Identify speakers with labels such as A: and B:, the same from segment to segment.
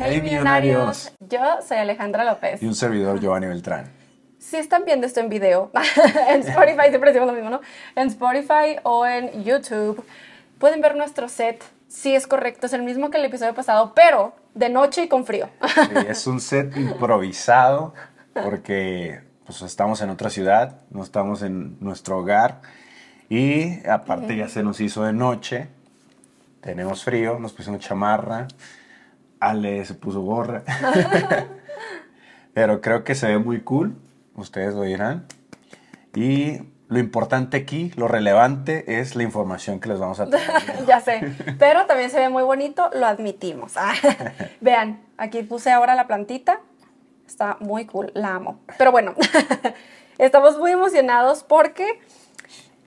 A: Hey, millonarios.
B: Yo soy Alejandra López.
A: Y un servidor, Giovanni Beltrán.
B: Si están viendo esto en video, en Spotify, siempre decimos lo mismo, ¿no? En Spotify o en YouTube, pueden ver nuestro set. Sí, es correcto, es el mismo que el episodio pasado, pero de noche y con frío.
A: Sí, es un set improvisado porque pues, estamos en otra ciudad, no estamos en nuestro hogar y aparte ya se nos hizo de noche, tenemos frío, nos pusimos chamarra, Ale se puso gorra, pero creo que se ve muy cool, ustedes lo dirán. Y lo importante aquí, lo relevante es la información que les vamos a traer.
B: ya sé, pero también se ve muy bonito, lo admitimos. Ah, vean, aquí puse ahora la plantita, está muy cool, la amo. Pero bueno, estamos muy emocionados porque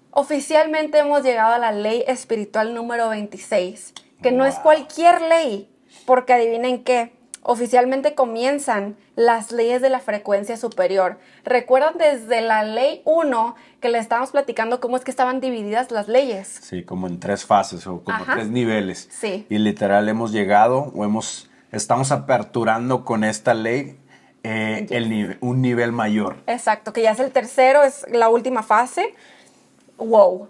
B: oficialmente hemos llegado a la ley espiritual número 26, que no es cualquier ley, porque adivinen qué, oficialmente comienzan las leyes de la frecuencia superior. Recuerdan desde la ley 1 que le estábamos platicando cómo es que estaban divididas las leyes.
A: Sí, como en tres fases o como
B: Ajá.
A: tres niveles.
B: Sí.
A: Y literal hemos llegado o hemos, estamos aperturando con esta ley eh, el nive- un nivel mayor.
B: Exacto, que ya es el tercero, es la última fase. Wow.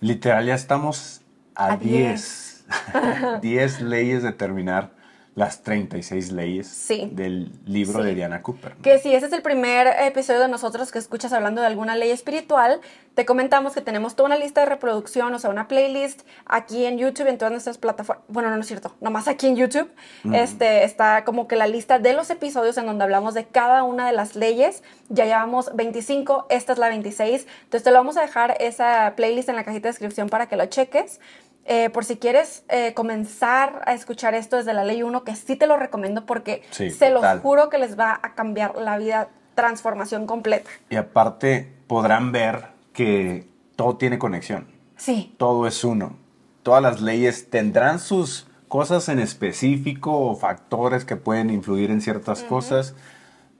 A: Literal ya estamos a
B: A
A: 10. 10 leyes de terminar las 36 leyes
B: Sí.
A: del libro
B: Sí.
A: de Diana Cooper. ¿no?
B: Que si ese es el primer episodio de nosotros que escuchas hablando de alguna ley espiritual, te comentamos que tenemos toda una lista de reproducción, o sea, una playlist aquí en YouTube, en todas nuestras plataformas. Bueno, no, no es cierto, nomás aquí en YouTube. este, está como que la lista de los episodios en donde hablamos de cada una de las leyes. Ya llevamos 25, esta es la 26. Entonces te lo vamos a dejar esa playlist en la cajita de descripción para que lo cheques. Eh, por si quieres eh, comenzar a escuchar esto desde la ley 1, que sí te lo recomiendo porque
A: Sí,
B: se los juro que les va a cambiar la vida, transformación completa.
A: Y aparte podrán ver que todo tiene conexión.
B: Sí,
A: todo es uno. Todas las leyes tendrán sus cosas en específico o factores que pueden influir en ciertas cosas,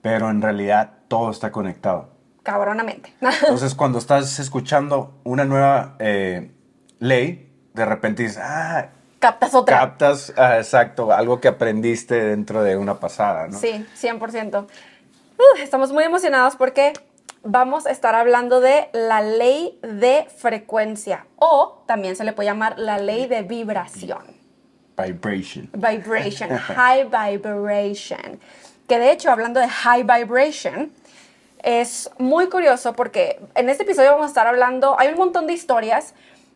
A: pero en realidad todo está conectado.
B: cabronamente.
A: Entonces, cuando estás escuchando una nueva eh, ley, de repente dices, ah,
B: Captas otra.
A: captas, ah, exacto, algo que aprendiste dentro de una pasada, ¿no?
B: Sí, 100%. Uh, estamos muy emocionados porque vamos a estar hablando de la ley de frecuencia o también se le puede llamar la ley de vibración.
A: Vibration.
B: Vibration, high vibration. Que de hecho, hablando de high vibration, es muy curioso porque en este episodio vamos a estar hablando, hay un montón de historias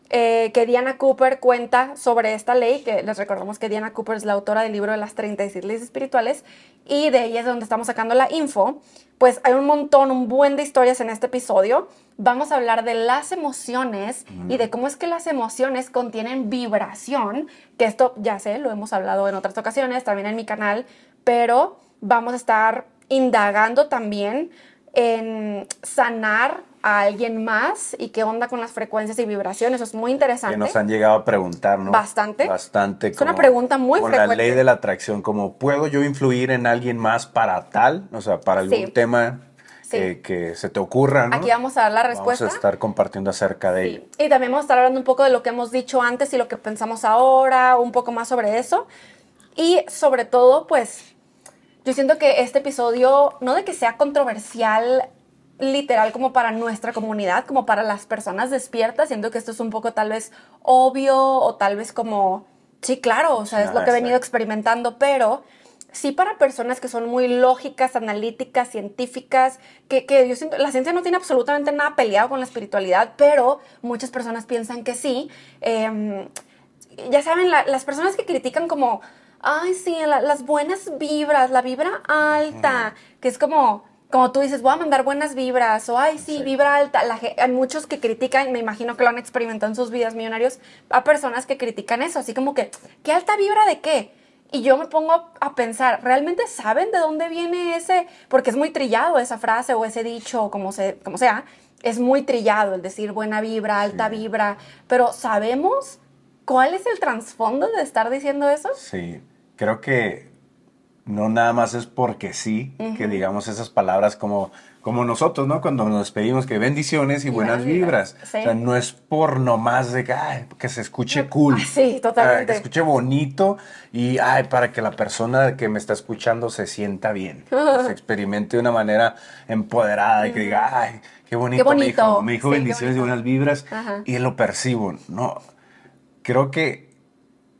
B: eh, que Diana Cooper cuenta sobre esta ley, que les recordamos que Diana Cooper es la autora del libro de las 36 leyes espirituales y de ella es donde estamos sacando la info. Pues hay un montón, un buen de historias en este episodio. Vamos a hablar de las emociones y de cómo es que las emociones contienen vibración, que esto ya sé, lo hemos hablado en otras ocasiones, también en mi canal, pero vamos a estar indagando también en sanar a alguien más y qué onda con las frecuencias y vibraciones. Eso es muy
A: Que
B: interesante.
A: nos han llegado a preguntar, ¿no?
B: Bastante.
A: Bastante.
B: Es una pregunta muy
A: con la
B: frecuente.
A: ley de la atracción, como ¿puedo yo influir en alguien más para tal? O sea, para algún
B: Sí.
A: tema
B: Sí.
A: eh, que se te ocurra, ¿no?
B: Aquí vamos a dar la respuesta.
A: Vamos a estar compartiendo acerca de ello.
B: Sí. Y también vamos a estar hablando un poco de lo que hemos dicho antes y lo que pensamos ahora, un poco más sobre eso. Y sobre todo, pues, yo siento que este episodio, no de que sea controversial literal como para nuestra comunidad, como para las personas despiertas, siento que esto es un poco tal vez obvio o tal vez como, sí, claro, o sea, es
A: Ah,
B: lo que he venido experimentando, pero sí para personas que son muy lógicas, analíticas, científicas, que, que yo siento, la ciencia no tiene absolutamente nada peleado con la espiritualidad, pero muchas personas piensan que sí. Em, ya saben, la- las personas que critican como, ay, sí, la- las buenas vibras, la vibra alta, que es como, como tú dices, voy a mandar buenas vibras, o ay, sí,
A: Sí.
B: vibra alta. La hay muchos que critican, me imagino que lo han experimentado en sus vidas millonarios, a personas que critican eso, así como que, ¿qué alta vibra de qué? Y yo me pongo a, pensar, ¿realmente saben de dónde viene ese? Porque es muy trillado esa frase o ese dicho, o como, se, como sea. Es muy trillado el decir buena vibra, alta
A: Sí.
B: vibra. Pero ¿sabemos cuál es el trasfondo de estar diciendo eso?
A: Sí, creo que no nada más es porque sí, que digamos esas palabras como, como nosotros, ¿no? Cuando nos despedimos, que bendiciones y,
B: Y
A: buenas
B: vibras,
A: vibras.
B: sí.
A: O sea, no es por nomás de que, ay, que se escuche cool.
B: Ah, sí, totalmente.
A: Que se escuche bonito y, ay, para que la persona que me está escuchando se sienta bien. se experimente de una manera empoderada y que diga, ay, qué bonito,
B: Qué
A: me dijo,
B: bonito.
A: me dijo
B: Sí, qué
A: bendiciones y buenas vibras y lo percibo. No, creo que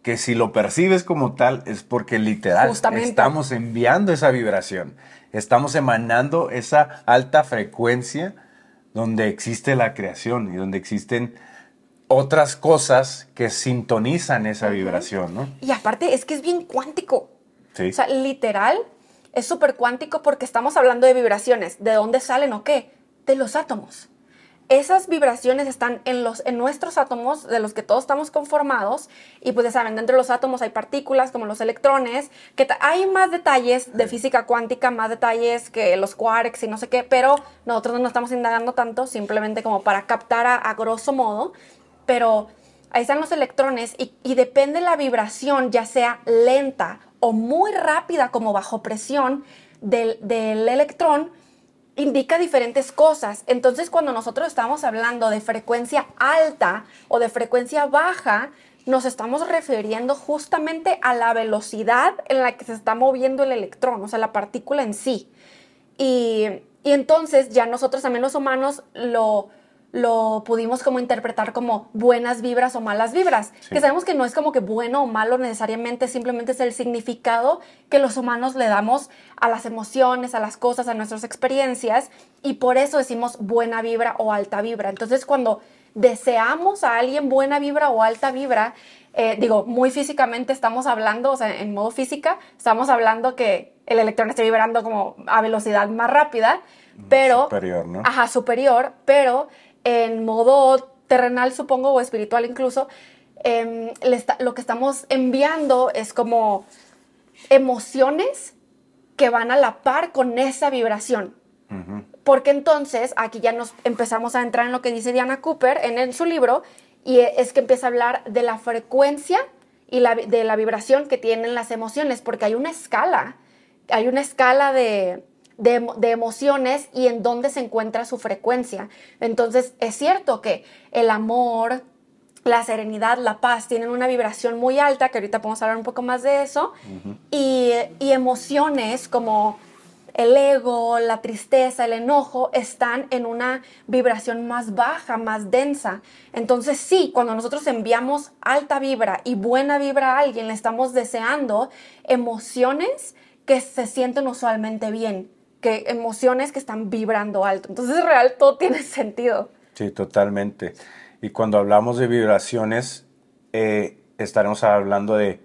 A: que si lo percibes como tal es porque literal
B: Justamente.
A: estamos enviando esa vibración, estamos emanando esa alta frecuencia donde existe la creación y donde existen otras cosas que sintonizan esa vibración, ¿no?
B: Y aparte es que es bien cuántico.
A: Sí.
B: O sea, literal, es súper cuántico porque estamos hablando de vibraciones. ¿De dónde salen o qué? De los átomos. Esas vibraciones están en, los, en nuestros átomos, de los que todos estamos conformados, y pues ya saben, dentro de los átomos hay partículas como los electrones, que hay más detalles de física cuántica, más detalles que los quarks y no sé qué, pero nosotros no estamos indagando tanto, simplemente como para captar a, a grosso modo, pero ahí están los electrones y, y depende la vibración, ya sea lenta o muy rápida como bajo presión del, del electrón, indica diferentes cosas. Entonces, cuando nosotros estamos hablando de frecuencia alta o de frecuencia baja, nos estamos refiriendo justamente a la velocidad en la que se está moviendo el electrón, o sea, la partícula en sí. Y, y entonces ya nosotros también los humanos lo, lo pudimos como interpretar como buenas vibras o malas vibras,
A: Sí.
B: que sabemos que no es como que bueno o malo necesariamente, simplemente es el significado que los humanos le damos a las emociones, a las cosas, a nuestras experiencias, y por eso decimos buena vibra o alta vibra. Entonces cuando deseamos a alguien buena vibra o alta vibra, eh, digo, muy físicamente estamos hablando, o sea, en modo física, estamos hablando que el electrón esté vibrando como a velocidad más rápida, pero...
A: superior, ¿no?
B: Ajá, superior, pero en modo terrenal, supongo, o espiritual incluso, em, le está- lo que estamos enviando es como emociones que van a la par con esa vibración. Porque entonces aquí ya nos empezamos a entrar en lo que dice Diana Cooper en, en su libro, y e- es que empieza a hablar de la frecuencia y la, de la vibración que tienen las emociones, porque hay una escala, hay una escala de, de de emociones y en dónde se encuentra su frecuencia. Entonces es cierto que el amor, la serenidad, la paz tienen una vibración muy alta, que ahorita podemos hablar un poco más de eso, y, y emociones como el ego, la tristeza, el enojo están en una vibración más baja, más densa. Entonces sí, cuando nosotros enviamos alta vibra y buena vibra a alguien, le estamos deseando emociones que se sienten usualmente bien, que emociones que están vibrando alto. Entonces es real, todo tiene sentido.
A: Sí, totalmente. Y cuando hablamos de vibraciones, eh, estaremos hablando de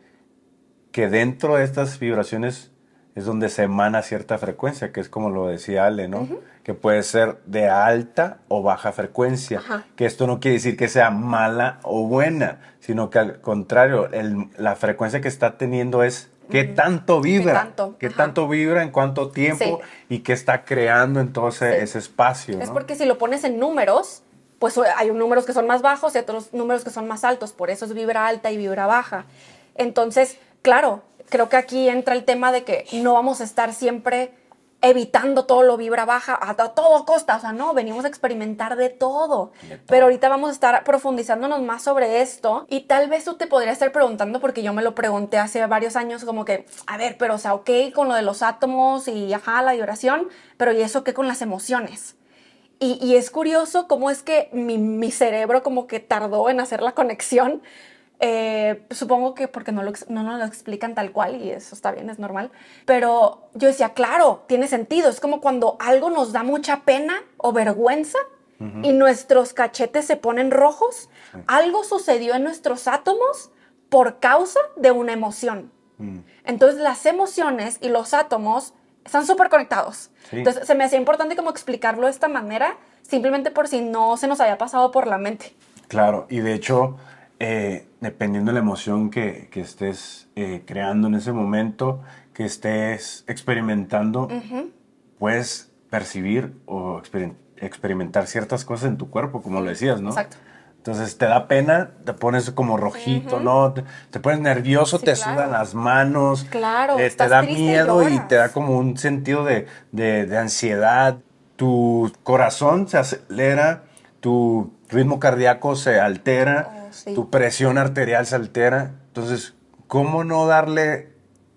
A: que dentro de estas vibraciones es donde se emana cierta frecuencia, que es como lo decía Ale, ¿no? Que puede ser de alta o baja frecuencia.
B: Ajá.
A: Que esto no quiere decir que sea mala o buena, sino que al contrario, el- la frecuencia que está teniendo es qué tanto vibra,
B: tanto,
A: qué
B: ajá.
A: tanto vibra, en cuánto tiempo y qué está creando en todo ese,
B: Sí.
A: ese espacio.
B: Es
A: ¿no?
B: porque si lo pones en números, pues hay números que son más bajos y otros números que son más altos, por eso es vibra alta y vibra baja. Entonces, claro, creo que aquí entra el tema de que no vamos a estar siempre evitando todo lo vibra baja a, a todo costa, o sea, no, venimos a experimentar de todo.
A: De todo.
B: Pero ahorita vamos a estar profundizándonos más sobre esto y tal vez tú te podrías estar preguntando, porque yo me lo pregunté hace varios años, como que, a ver, pero o sea, ok con lo de los átomos y ajá, la vibración, pero ¿y eso qué con las emociones? Y, y es curioso cómo es que mi, mi cerebro como que tardó en hacer la conexión. Eh, supongo que porque no, lo, no nos lo explican tal cual y eso está bien, es normal. Pero yo decía, claro, tiene sentido. Es como cuando algo nos da mucha pena o vergüenza y nuestros cachetes se ponen rojos. Algo sucedió en nuestros átomos por causa de una emoción.
A: Mm.
B: Entonces las emociones y los átomos están súper conectados.
A: Sí.
B: Entonces se me hacía importante como explicarlo de esta manera, simplemente por si no se nos había pasado por la mente.
A: Claro, y de hecho, eh, dependiendo de la emoción que, que estés eh, creando en ese momento, que estés experimentando, puedes percibir o experim- experimentar ciertas cosas en tu cuerpo, como lo decías, ¿no?
B: Exacto.
A: Entonces te da pena, te pones como rojito, ¿no? Te, te pones nervioso,
B: Sí,
A: te
B: claro.
A: sudan las manos,
B: Claro,
A: eh, te da
B: y
A: miedo y te da como un sentido de, de- de ansiedad. tu corazón se acelera, tu ritmo cardíaco se altera,
B: Oh, sí.
A: tu presión arterial se altera. Entonces, ¿cómo no darle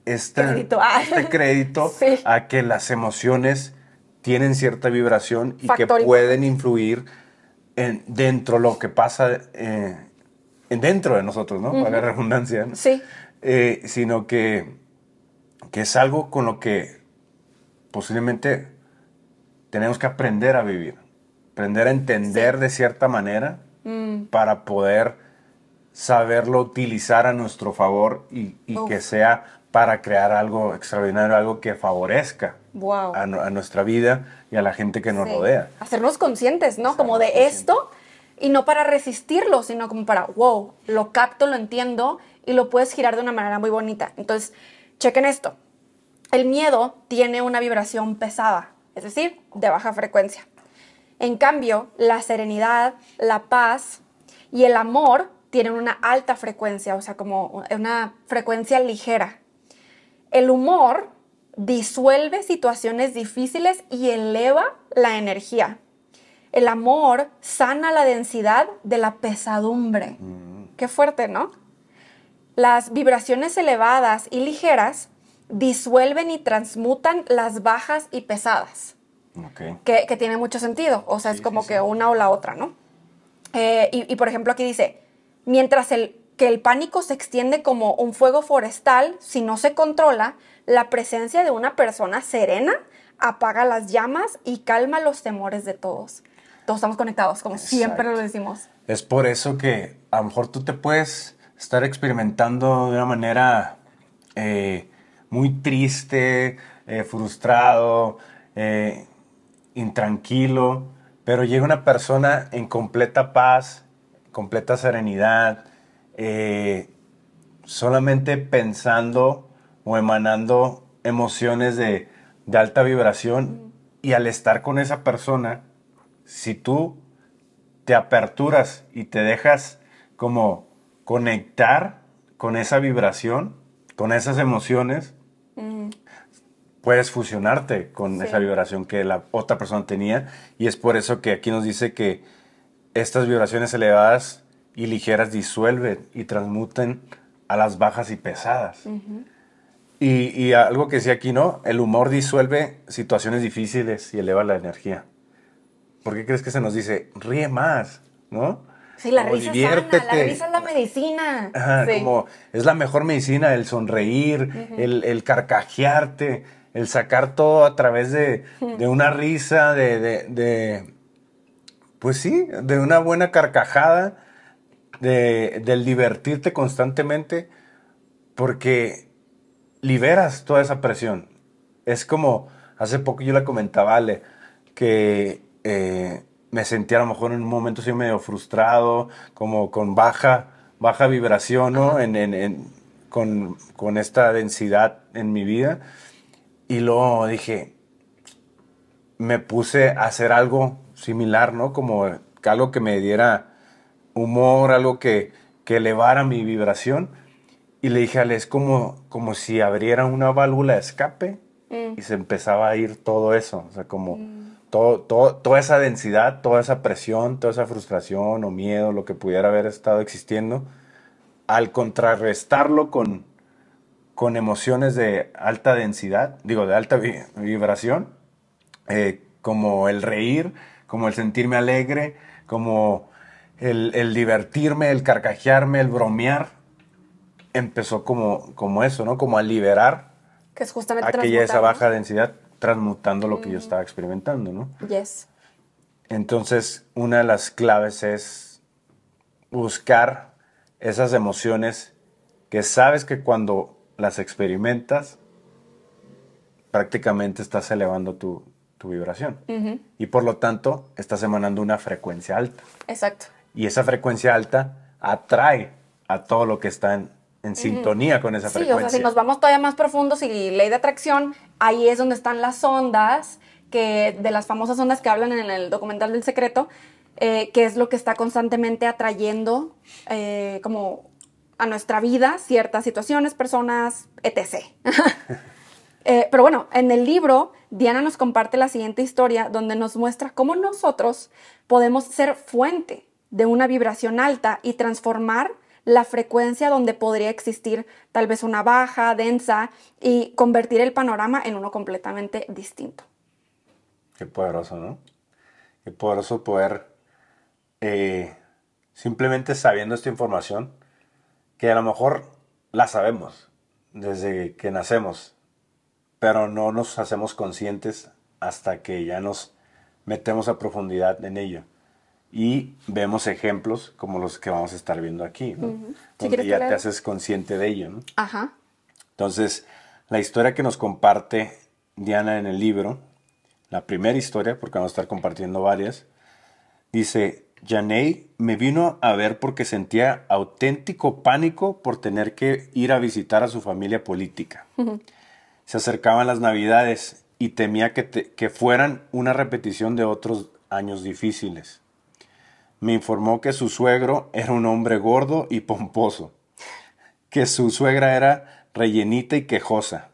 A: este
B: Crédito. Ah.
A: este crédito
B: Sí.
A: a que las emociones tienen cierta vibración y que pueden influir en, dentro lo que pasa eh, en dentro de nosotros, ¿no? Para la redundancia, ¿no?
B: Sí.
A: Eh, sino que, que es algo con lo que posiblemente tenemos que aprender a vivir, aprender a entender de cierta manera
B: Mm.
A: para poder saberlo utilizar a nuestro favor y, que sea para crear algo extraordinario, algo que favorezca
B: Wow.
A: a, nu- a nuestra vida y a la gente que nos
B: Sí.
A: rodea.
B: Hacernos conscientes, ¿no? Como de esto y no para resistirlo, sino como para, wow, lo capto, lo entiendo y lo puedes girar de una manera muy bonita. Entonces, chequen esto. El miedo tiene una vibración pesada, es decir, de baja frecuencia. En cambio, la serenidad, la paz y el amor tienen una alta frecuencia, o sea, como una frecuencia ligera. El humor disuelve situaciones difíciles y eleva la energía. El amor sana la densidad de la pesadumbre. Qué fuerte, ¿no? Las vibraciones elevadas y ligeras disuelven y transmutan las bajas y pesadas que, que tiene mucho sentido. O sea, es como
A: sí,
B: que
A: sí.
B: una o la otra, ¿no? Eh, y, y, por ejemplo, aquí dice, mientras el, que el pánico se extiende como un fuego forestal, si no se controla, la presencia de una persona serena apaga las llamas y calma los temores de todos. Todos estamos conectados, como siempre lo decimos.
A: Es por eso que a lo mejor tú te puedes estar experimentando de una manera eh, muy triste, eh, frustrado, eh, intranquilo, pero llega una persona en completa paz, completa serenidad, eh, solamente pensando o emanando emociones de, de alta vibración y al estar con esa persona, si tú te aperturas y te dejas como conectar con esa vibración, con esas emociones, puedes fusionarte con
B: Sí.
A: esa vibración que la otra persona tenía. Y es por eso que aquí nos dice que estas vibraciones elevadas y ligeras disuelven y transmuten a las bajas y pesadas. y, y algo que decía aquí, ¿no? El humor disuelve situaciones difíciles y eleva la energía. ¿Por qué crees que se nos dice, ríe más, ¿no?
B: Sí, la risa sana, la
A: diviértete.
B: risa es la medicina.
A: Ajá,
B: Sí.
A: como es la mejor medicina el sonreír, el, el carcajearte, el sacar todo a través de, de una risa, de, de- de- pues sí, de una buena carcajada, de, del divertirte constantemente, porque liberas toda esa presión. Es como, hace poco yo le comentaba Ale, que eh, me sentía a lo mejor en un momento así medio frustrado, como con baja, baja vibración, ¿no? En, en- en- con, con esta densidad en mi vida. Y luego dije, me puse a hacer algo similar, ¿no? Como algo que me diera humor, algo que, que elevara mi vibración. Y le dije a Ale, es como, como si abriera una válvula de escape y se empezaba a ir todo eso. O sea, como todo, todo- toda esa densidad, toda esa presión, toda esa frustración o miedo, lo que pudiera haber estado existiendo, al contrarrestarlo con, con emociones de alta densidad, digo, de alta vi- vibración, eh, como el reír, como el sentirme alegre, como el, el divertirme, el carcajearme, el bromear, empezó como, como eso, ¿no? Como a liberar
B: Que es justamente
A: aquella esa baja densidad, transmutando lo que yo estaba experimentando, ¿no?
B: ¿no? Yes.
A: Entonces, una de las claves es buscar esas emociones que sabes que cuando las experimentas, prácticamente estás elevando tu, tu vibración. Y por lo tanto, estás emanando una frecuencia alta.
B: Exacto.
A: Y esa frecuencia alta atrae a todo lo que está en, en sintonía con esa
B: Sí, o
A: frecuencia.
B: sea, si nos vamos todavía más profundos y ley de atracción, ahí es donde están las ondas, que de las famosas ondas que hablan en el documental del secreto, eh, que es lo que está constantemente atrayendo eh, como a nuestra vida ciertas situaciones, personas, etc. Eh, pero bueno, en el libro, Diana nos comparte la siguiente historia donde nos muestra cómo nosotros podemos ser fuente de una vibración alta y transformar la frecuencia donde podría existir tal vez una baja, densa, y convertir el panorama en uno completamente distinto.
A: Qué poderoso, ¿no? Qué poderoso poder, eh, simplemente sabiendo esta información, que a lo mejor la sabemos desde que nacemos, pero no nos hacemos conscientes hasta que ya nos metemos a profundidad en ello y vemos ejemplos como los que vamos a estar viendo aquí, ¿no? donde ya te haces consciente de ello. ¿no?
B: Ajá.
A: Entonces, la historia que nos comparte Diana en el libro, la primera historia, porque vamos a estar compartiendo varias, dice, Janey me vino a ver porque sentía auténtico pánico por tener que ir a visitar a su familia política. Se acercaban las navidades y temía que, que fueran una repetición de otros años difíciles me informó que su suegro era un hombre gordo y pomposo, que su suegra era rellenita y quejosa,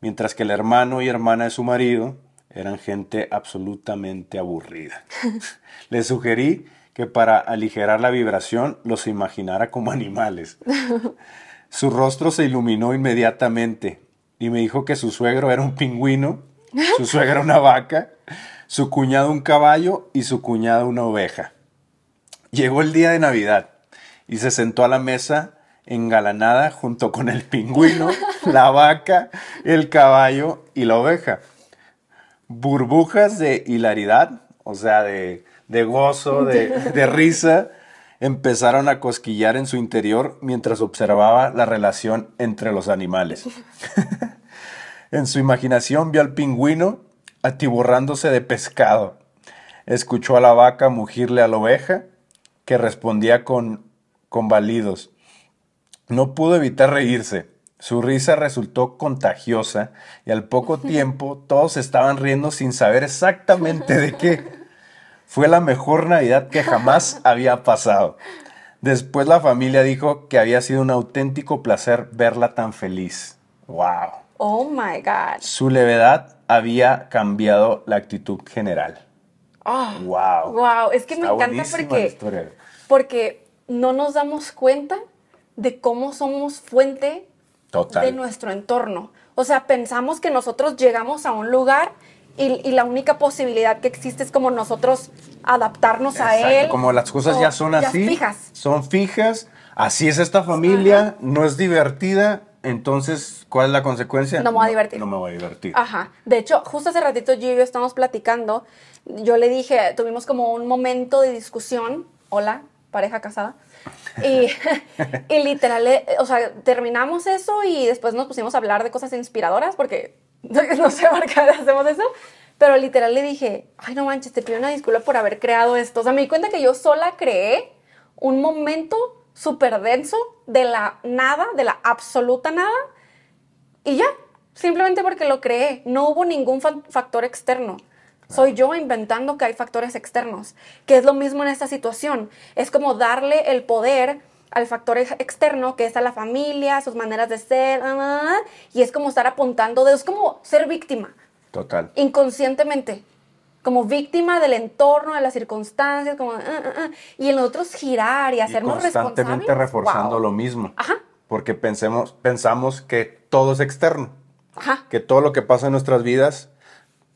A: mientras que el hermano y hermana de su marido eran gente absolutamente aburrida. Le sugerí que para aligerar la vibración los imaginara como animales. Su rostro se iluminó inmediatamente y me dijo que su suegro era un pingüino, su suegra una vaca, su cuñado un caballo y su cuñada una oveja. Llegó el día de Navidad y se sentó a la mesa engalanada junto con el pingüino, la vaca, el caballo y la oveja. Burbujas de hilaridad, o sea, de, gozo, de, de risa, empezaron a cosquillar en su interior mientras observaba la relación entre los animales. en su imaginación vio al pingüino atiborrándose de pescado. Escuchó a la vaca mugirle a la oveja que respondía con, con balidos. No pudo evitar reírse. Su risa resultó contagiosa y al poco tiempo todos estaban riendo sin saber exactamente de qué. Fue la mejor Navidad que jamás había pasado. Después la familia dijo que había sido un auténtico placer verla tan feliz. ¡Wow!
B: Oh my God.
A: Su levedad había cambiado la actitud general.
B: wow. Wow, es que me encanta porque porque no nos damos cuenta de cómo somos fuente de nuestro entorno. O sea, pensamos que nosotros llegamos a un lugar y, la única posibilidad que existe es como nosotros adaptarnos a él.
A: Como las cosas ya son así. Fijas. Son fijas. Así es esta familia, no es divertida. Entonces, ¿cuál es la consecuencia?
B: No me voy a divertir.
A: No, me voy a divertir.
B: Ajá. De hecho, justo hace ratito yo y yo estamos platicando. Yo le dije, tuvimos como un momento de discusión. Hola, pareja casada. Y, y literal, eh, o sea, terminamos eso y después nos pusimos a hablar de cosas inspiradoras porque no sé por qué hacemos eso. Pero literal le dije, ay, no manches, te pido una disculpa por haber creado esto. O sea, me di cuenta que yo sola creé un momento súper denso de la nada, de la absoluta nada. Y ya, simplemente porque lo creé. No hubo ningún factor externo. Soy yo inventando que hay factores externos, que es lo mismo en esta situación. Es como darle el poder al factor externo, que es a la familia, sus maneras de ser, ah, ah, ah, y es como estar apuntando es como ser víctima.
A: Total.
B: Inconscientemente. Como víctima del entorno, de las circunstancias, como, y en nosotros girar y hacernos
A: y constantemente reforzando lo mismo.
B: Ajá.
A: Porque pensemos, pensamos que todo es externo. Ajá. Que todo lo que pasa en nuestras vidas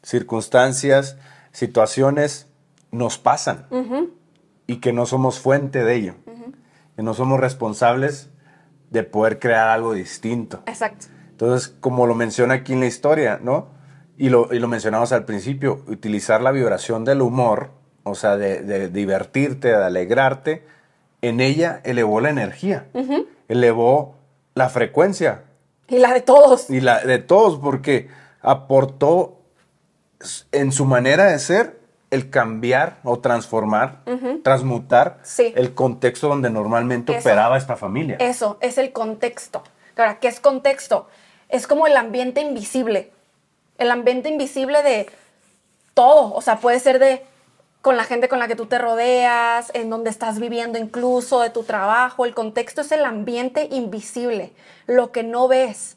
A: circunstancias, situaciones nos pasan y que no somos fuente de ello, que no somos responsables de poder crear algo distinto.
B: Exacto.
A: Entonces, como lo menciona aquí en la historia, ¿no? Y lo, y lo mencionamos al principio, utilizar la vibración del humor, o sea, de, divertirte, de alegrarte, en ella elevó la energía, elevó la frecuencia.
B: Y la de todos.
A: Y la de todos, porque aportó en su manera de ser, el cambiar o transformar, transmutar el contexto donde normalmente operaba esta familia.
B: Eso, es el contexto. Ahora, ¿qué es contexto? Es como el ambiente invisible. El ambiente invisible de todo. O sea, puede ser de con la gente con la que tú te rodeas, en donde estás viviendo incluso, de tu trabajo. El contexto es el ambiente invisible, lo que no ves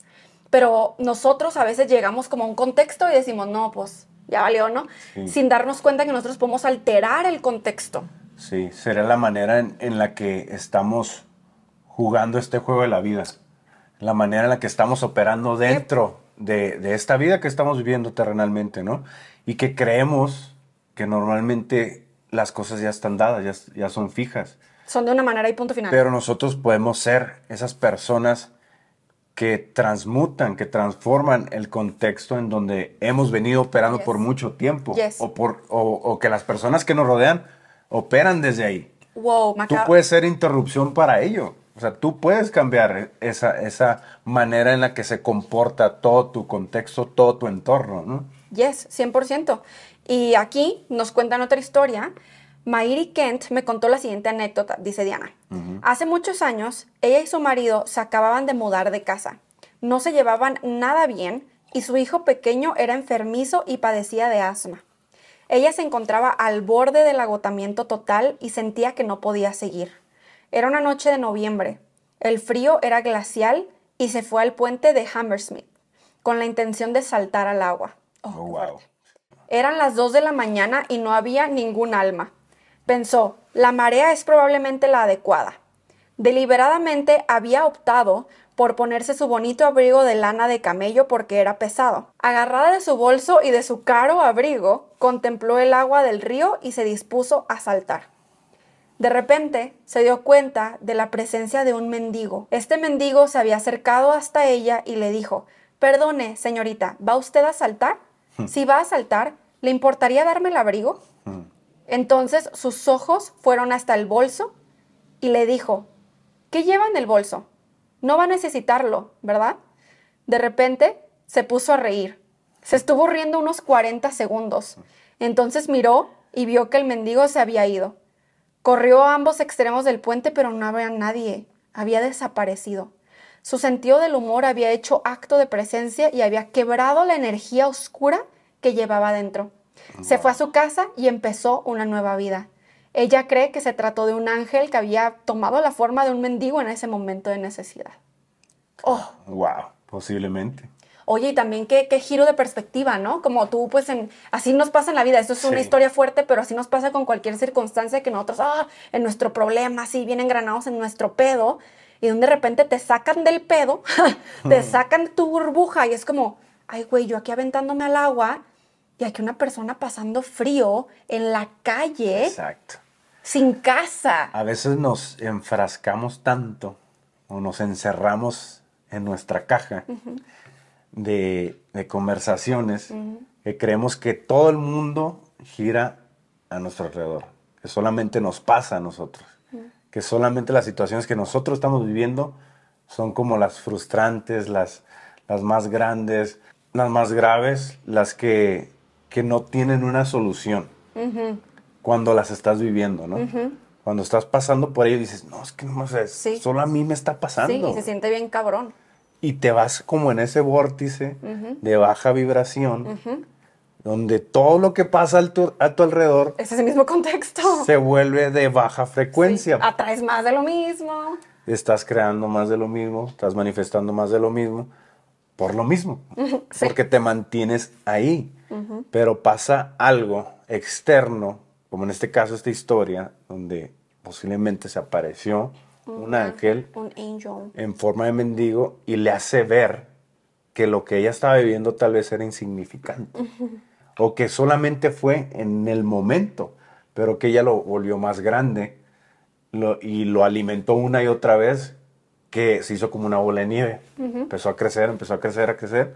B: pero nosotros a veces llegamos como a un contexto y decimos, no, pues ya valió, ¿no?
A: Sí.
B: Sin darnos cuenta que nosotros podemos alterar el contexto.
A: Sí, sería la manera en, en la que estamos jugando este juego de la vida. La manera en la que estamos operando dentro de, de esta vida que estamos viviendo terrenalmente, ¿no? Y que creemos que normalmente las cosas ya están dadas, ya, ya son fijas.
B: Son de una manera y punto final.
A: Pero nosotros podemos ser esas personas que transmutan, que transforman el contexto en donde hemos venido operando
B: Yes.
A: por mucho tiempo.
B: Yes.
A: O, por, o, o que las personas que nos rodean operan desde ahí.
B: wow,
A: Tú puedes ser interrupción para ello. O sea, tú puedes cambiar esa, esa manera en la que se comporta todo tu contexto, todo tu entorno, ¿no?
B: Yes, 100%. Y aquí nos cuentan otra historia. Mairi Kent me contó la siguiente anécdota, dice Diana. Hace muchos años, ella y su marido se acababan de mudar de casa. No se llevaban nada bien y su hijo pequeño era enfermizo y padecía de asma. Ella se encontraba al borde del agotamiento total y sentía que no podía seguir. Era una noche de noviembre. El frío era glacial y se fue al puente de Hammersmith con la intención de saltar al agua. Oh,
A: Oh, wow.
B: Eran las 2 de la mañana y no había ningún alma. Pensó, la marea es probablemente la adecuada. Deliberadamente había optado por ponerse su bonito abrigo de lana de camello porque era pesado. Agarrada de su bolso y de su caro abrigo, contempló el agua del río y se dispuso a saltar. De repente se dio cuenta de la presencia de un mendigo. Este mendigo se había acercado hasta ella y le dijo, Perdone, señorita, ¿va usted a saltar? Si va a saltar, ¿le importaría darme el abrigo? Entonces sus ojos fueron hasta el bolso y le dijo, ¿qué lleva en el bolso? No va a necesitarlo, ¿verdad? De repente se puso a reír. Se estuvo riendo unos 40 segundos. Entonces miró y vio que el mendigo se había ido. Corrió a ambos extremos del puente, pero no había nadie. Había desaparecido. Su sentido del humor había hecho acto de presencia y había quebrado la energía oscura que llevaba dentro. Se fue a su casa y empezó una nueva vida. Ella cree que se trató de un ángel que había tomado la forma de un mendigo en ese momento de necesidad. Oh,
A: Wow, posiblemente.
B: Oye, y también qué, qué giro de perspectiva, ¿no? Como tú, pues, en, así nos pasa en la vida. Esto es una historia fuerte, pero así nos pasa con cualquier circunstancia que nosotros, ah, en nuestro problema, así bien engranados en nuestro pedo, y donde de repente te sacan del pedo, te sacan tu burbuja, y es como, ay, güey, yo aquí aventándome al agua, y aquí una persona pasando frío en la calle,
A: Exacto.
B: sin casa.
A: A veces nos enfrascamos tanto o nos encerramos en nuestra caja de, de conversaciones que creemos que todo el mundo gira a nuestro alrededor, que solamente nos pasa a nosotros, que solamente las situaciones que nosotros estamos viviendo son como las frustrantes, las, las más grandes, las más graves, las que, que no tienen una solución cuando las estás viviendo, ¿no? Cuando estás pasando por ahí y dices, no, es que no sé,
B: Sí.
A: solo a mí me está pasando.
B: Sí, y se siente bien cabrón.
A: Y te vas como en ese vórtice de baja vibración, donde todo lo que pasa tu- a tu alrededor
B: Es ese mismo contexto.
A: se vuelve de baja frecuencia.
B: Atraes más de lo mismo.
A: Estás creando más de lo mismo, estás manifestando más de lo mismo, por lo mismo,
B: sí.
A: porque te mantienes ahí. Pero pasa algo externo, como en este caso esta historia, donde posiblemente se apareció un ángel
B: Un angel.
A: en forma de mendigo y le hace ver que lo que ella estaba viviendo tal vez era insignificante. O que solamente fue en el momento, pero que ella lo volvió más grande lo- y lo alimentó una y otra vez, que se hizo como una bola de nieve. Empezó a crecer, empezó a crecer, a crecer,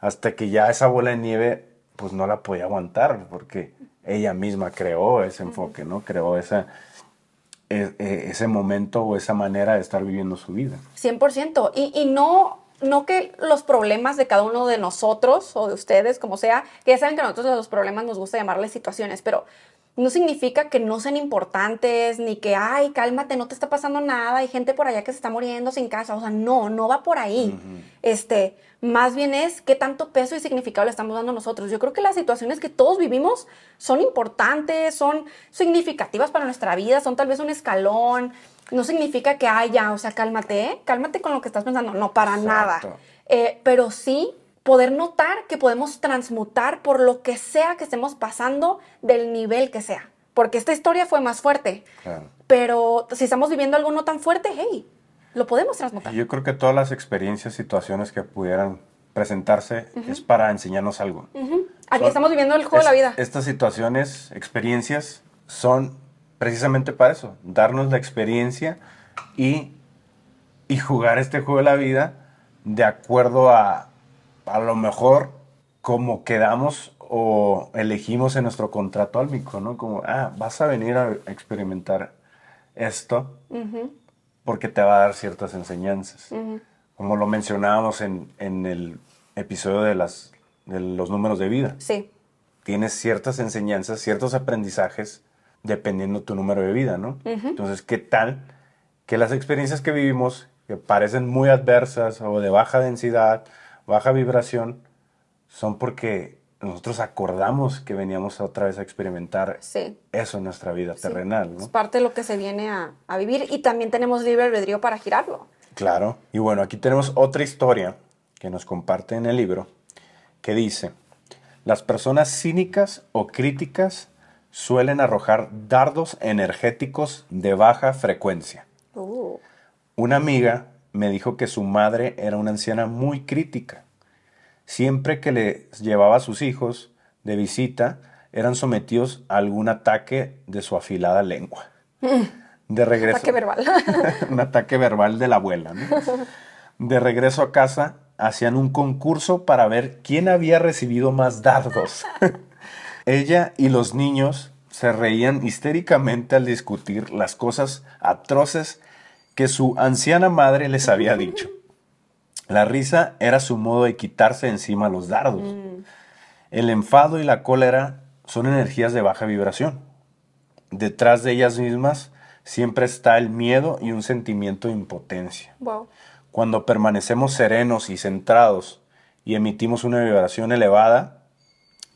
A: hasta que ya esa bola de nieve pues no la podía aguantar, porque ella misma creó ese enfoque, ¿no? Creó e- e- ese momento o esa manera de estar viviendo su vida.
B: 100%. Y, y no, no que los problemas de cada uno de nosotros o de ustedes, como sea, que ya saben que a nosotros los problemas nos gusta llamarles situaciones, pero no significa que no sean importantes, ni que, ay, cálmate, no te está pasando nada, hay gente por allá que se está muriendo sin casa. O sea, no, no va por ahí. Este, más bien es qué tanto peso y significado le estamos dando nosotros. Yo creo que las situaciones que todos vivimos son importantes, son significativas para nuestra vida, son tal vez un escalón, no significa que, ay, ya, o sea, cálmate, ¿eh? cálmate con lo que estás pensando. No, para
A: Exacto.
B: nada. Eh, pero sí poder notar que podemos transmutar por lo que sea que estemos pasando del nivel que sea. Porque esta historia fue más fuerte.
A: Claro.
B: Pero si estamos viviendo algo no tan fuerte, hey, lo podemos transmutar.
A: Yo creo que todas las experiencias, situaciones que pudieran presentarse es para enseñarnos algo.
B: Ujú. Aquí
A: Son-
B: estamos viviendo el juego de
A: es-
B: la vida.
A: Estas situaciones, experiencias, son precisamente para eso, darnos la experiencia y, y jugar este juego de la vida de acuerdo a a lo mejor como quedamos o elegimos en nuestro contrato álmico, ¿no? Como, ah, vas a venir a experimentar esto porque te va a dar ciertas enseñanzas. Como lo mencionábamos en, en el episodio de, las, de los números de vida
B: Sí,
A: tienes ciertas enseñanzas, ciertos aprendizajes, dependiendo tu número de vida, ¿no? Entonces, ¿qué tal que las experiencias que vivimos, que parecen muy adversas o de baja densidad, baja vibración, son porque nosotros acordamos que veníamos otra vez a experimentar
B: sí.
A: eso en nuestra vida
B: sí.
A: terrenal,
B: Es
A: ¿no?
B: parte de lo que se viene a, a vivir y también tenemos libre albedrío para girarlo.
A: Claro. Y bueno, aquí tenemos otra historia que nos comparte en el libro, que dice, las personas cínicas o críticas suelen arrojar dardos energéticos de baja frecuencia.
B: Uh,
A: Una amiga me dijo que su madre era una anciana muy crítica. Siempre que le llevaba a sus hijos de visita, eran sometidos a algún ataque de su afilada lengua. De regreso.
B: ataque verbal.
A: un ataque verbal de la abuela. ¿no? De regreso a casa, hacían un concurso para ver quién había recibido más dardos. Ella y los niños se reían histéricamente al discutir las cosas atroces que su anciana madre les había dicho. La risa era su modo de quitarse encima los dardos. El enfado y la cólera son energías de baja vibración. Detrás de ellas mismas siempre está el miedo y un sentimiento de impotencia.
B: wow.
A: Cuando permanecemos serenos y centrados y emitimos una vibración elevada,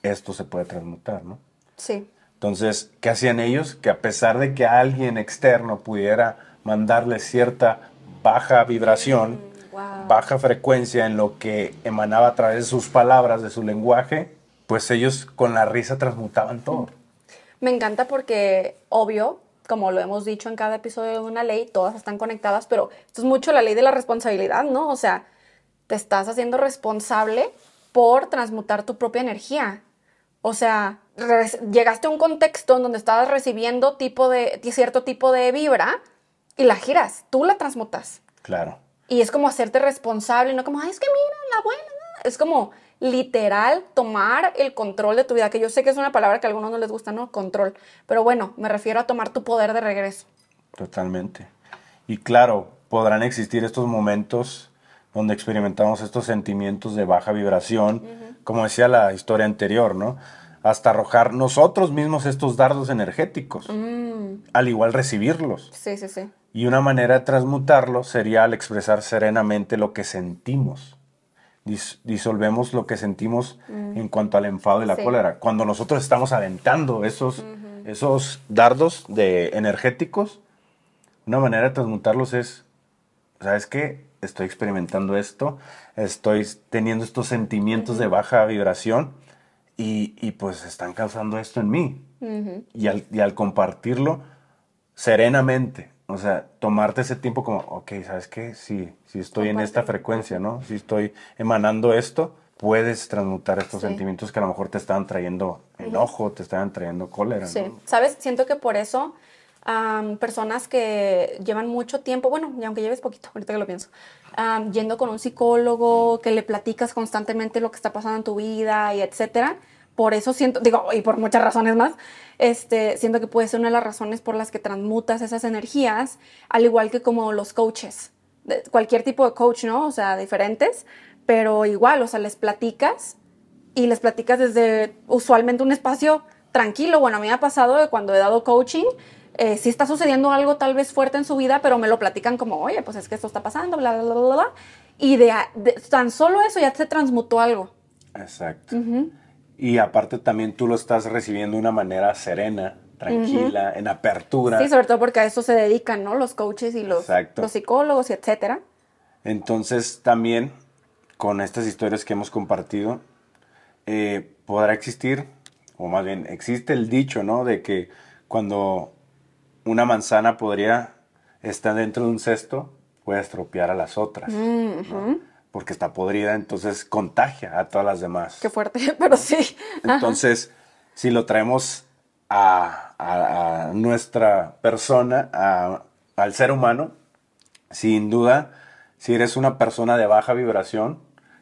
A: esto se puede transmutar, ¿no?
B: Sí.
A: Entonces, ¿qué hacían ellos? Que a pesar de que alguien externo pudiera mandarles cierta baja vibración,
B: wow.
A: baja frecuencia en lo que emanaba a través de sus palabras, de su lenguaje, pues ellos con la risa transmutaban todo.
B: Me encanta porque, obvio, como lo hemos dicho en cada episodio de una ley, todas están conectadas, pero esto es mucho la ley de la responsabilidad, ¿no? O sea, te estás haciendo responsable por transmutar tu propia energía. O sea, llegaste a un contexto en donde estabas recibiendo tipo de, cierto tipo de vibra y la giras, tú la transmutas.
A: Claro.
B: Y es como hacerte responsable, no como, ay, es que mira, la buena. Es como literal tomar el control de tu vida, que yo sé que es una palabra que a algunos no les gusta, ¿no? Control. Pero bueno, me refiero a tomar tu poder de regreso.
A: Totalmente. Y claro, podrán existir estos momentos donde experimentamos estos sentimientos de baja vibración, como decía la historia anterior, ¿no? Hasta arrojar nosotros mismos estos dardos energéticos, al igual recibirlos.
B: Sí, sí, sí.
A: Y una manera de transmutarlo sería al expresar serenamente lo que sentimos. Dis- disolvemos lo que sentimos en cuanto al enfado y la
B: Sí.
A: cólera. Cuando nosotros estamos aventando esos, esos dardos de energéticos, una manera de transmutarlos es, ¿sabes qué? Estoy experimentando esto, estoy teniendo estos sentimientos de baja vibración y, y pues están causando esto en mí. Y al, y al compartirlo serenamente, o sea, tomarte ese tiempo como, ok, ¿sabes qué? Sí, sí estoy en esta frecuencia, ¿no? Si estoy emanando esto, puedes transmutar estos
B: Sí.
A: sentimientos que a lo mejor te estaban trayendo enojo, te estaban trayendo cólera,
B: Sí.
A: ¿no?
B: ¿Sabes? Siento que por eso am, personas que llevan mucho tiempo, bueno, y aunque lleves poquito, ahorita que lo pienso, am, yendo con un psicólogo, que le platicas constantemente lo que está pasando en tu vida y etcétera, por eso siento, digo, y por muchas razones más, este, siento que puede ser una de las razones por las que transmutas esas energías, al igual que como los coaches, de- cualquier tipo de coach, ¿no? O sea, diferentes, pero igual, o sea, les platicas y les platicas desde usualmente un espacio tranquilo. Bueno, a mí me ha pasado de cuando he dado coaching, eh, sí está sucediendo algo tal vez fuerte en su vida, pero me lo platican como, oye, pues es que esto está pasando, bla, bla, bla, bla. Y de, de- tan solo eso ya se transmutó algo.
A: Exacto. Y aparte también tú lo estás recibiendo de una manera serena, tranquila, en apertura.
B: Sí, sobre todo porque a eso se dedican, ¿no? Los coaches y los,
A: Exacto.
B: los psicólogos y etcétera.
A: Entonces también con estas historias que hemos compartido, eh, podrá existir, o más bien existe el dicho, ¿no? De que cuando una manzana podría estar dentro de un cesto, puede estropear a las otras, ¿no? Porque está podrida, entonces contagia a todas las demás.
B: Qué fuerte, pero sí. Ajá.
A: Entonces, si lo traemos a, a- a nuestra persona, a- al ser humano, sin duda, si eres una persona de baja vibración,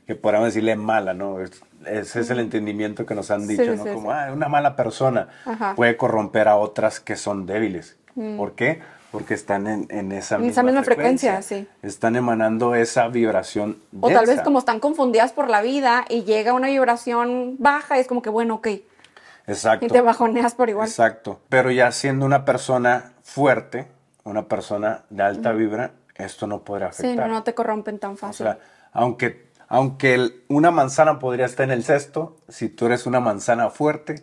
A: que podríamos decirle mala, ¿no? Es- ese es el entendimiento que nos han
B: Sí,
A: dicho, ¿no?
B: sí,
A: Como, ah, una mala persona
B: Ajá.
A: puede corromper a otras que son débiles. ¿Por qué? Porque están en, en esa
B: En
A: misma,
B: esa misma frecuencia, sí.
A: Están emanando esa vibración
B: O tal vez como están confundidas por la vida y llega una vibración baja y es como que, bueno, ok.
A: Exacto.
B: Y te bajoneas por igual.
A: Exacto. Pero ya siendo una persona fuerte, una persona de alta vibra, esto no podrá afectar.
B: Sí, no, no te corrompen tan
A: O
B: fácil.
A: sea, aunque, aunque el- una manzana podría estar en el cesto, si tú eres una manzana fuerte,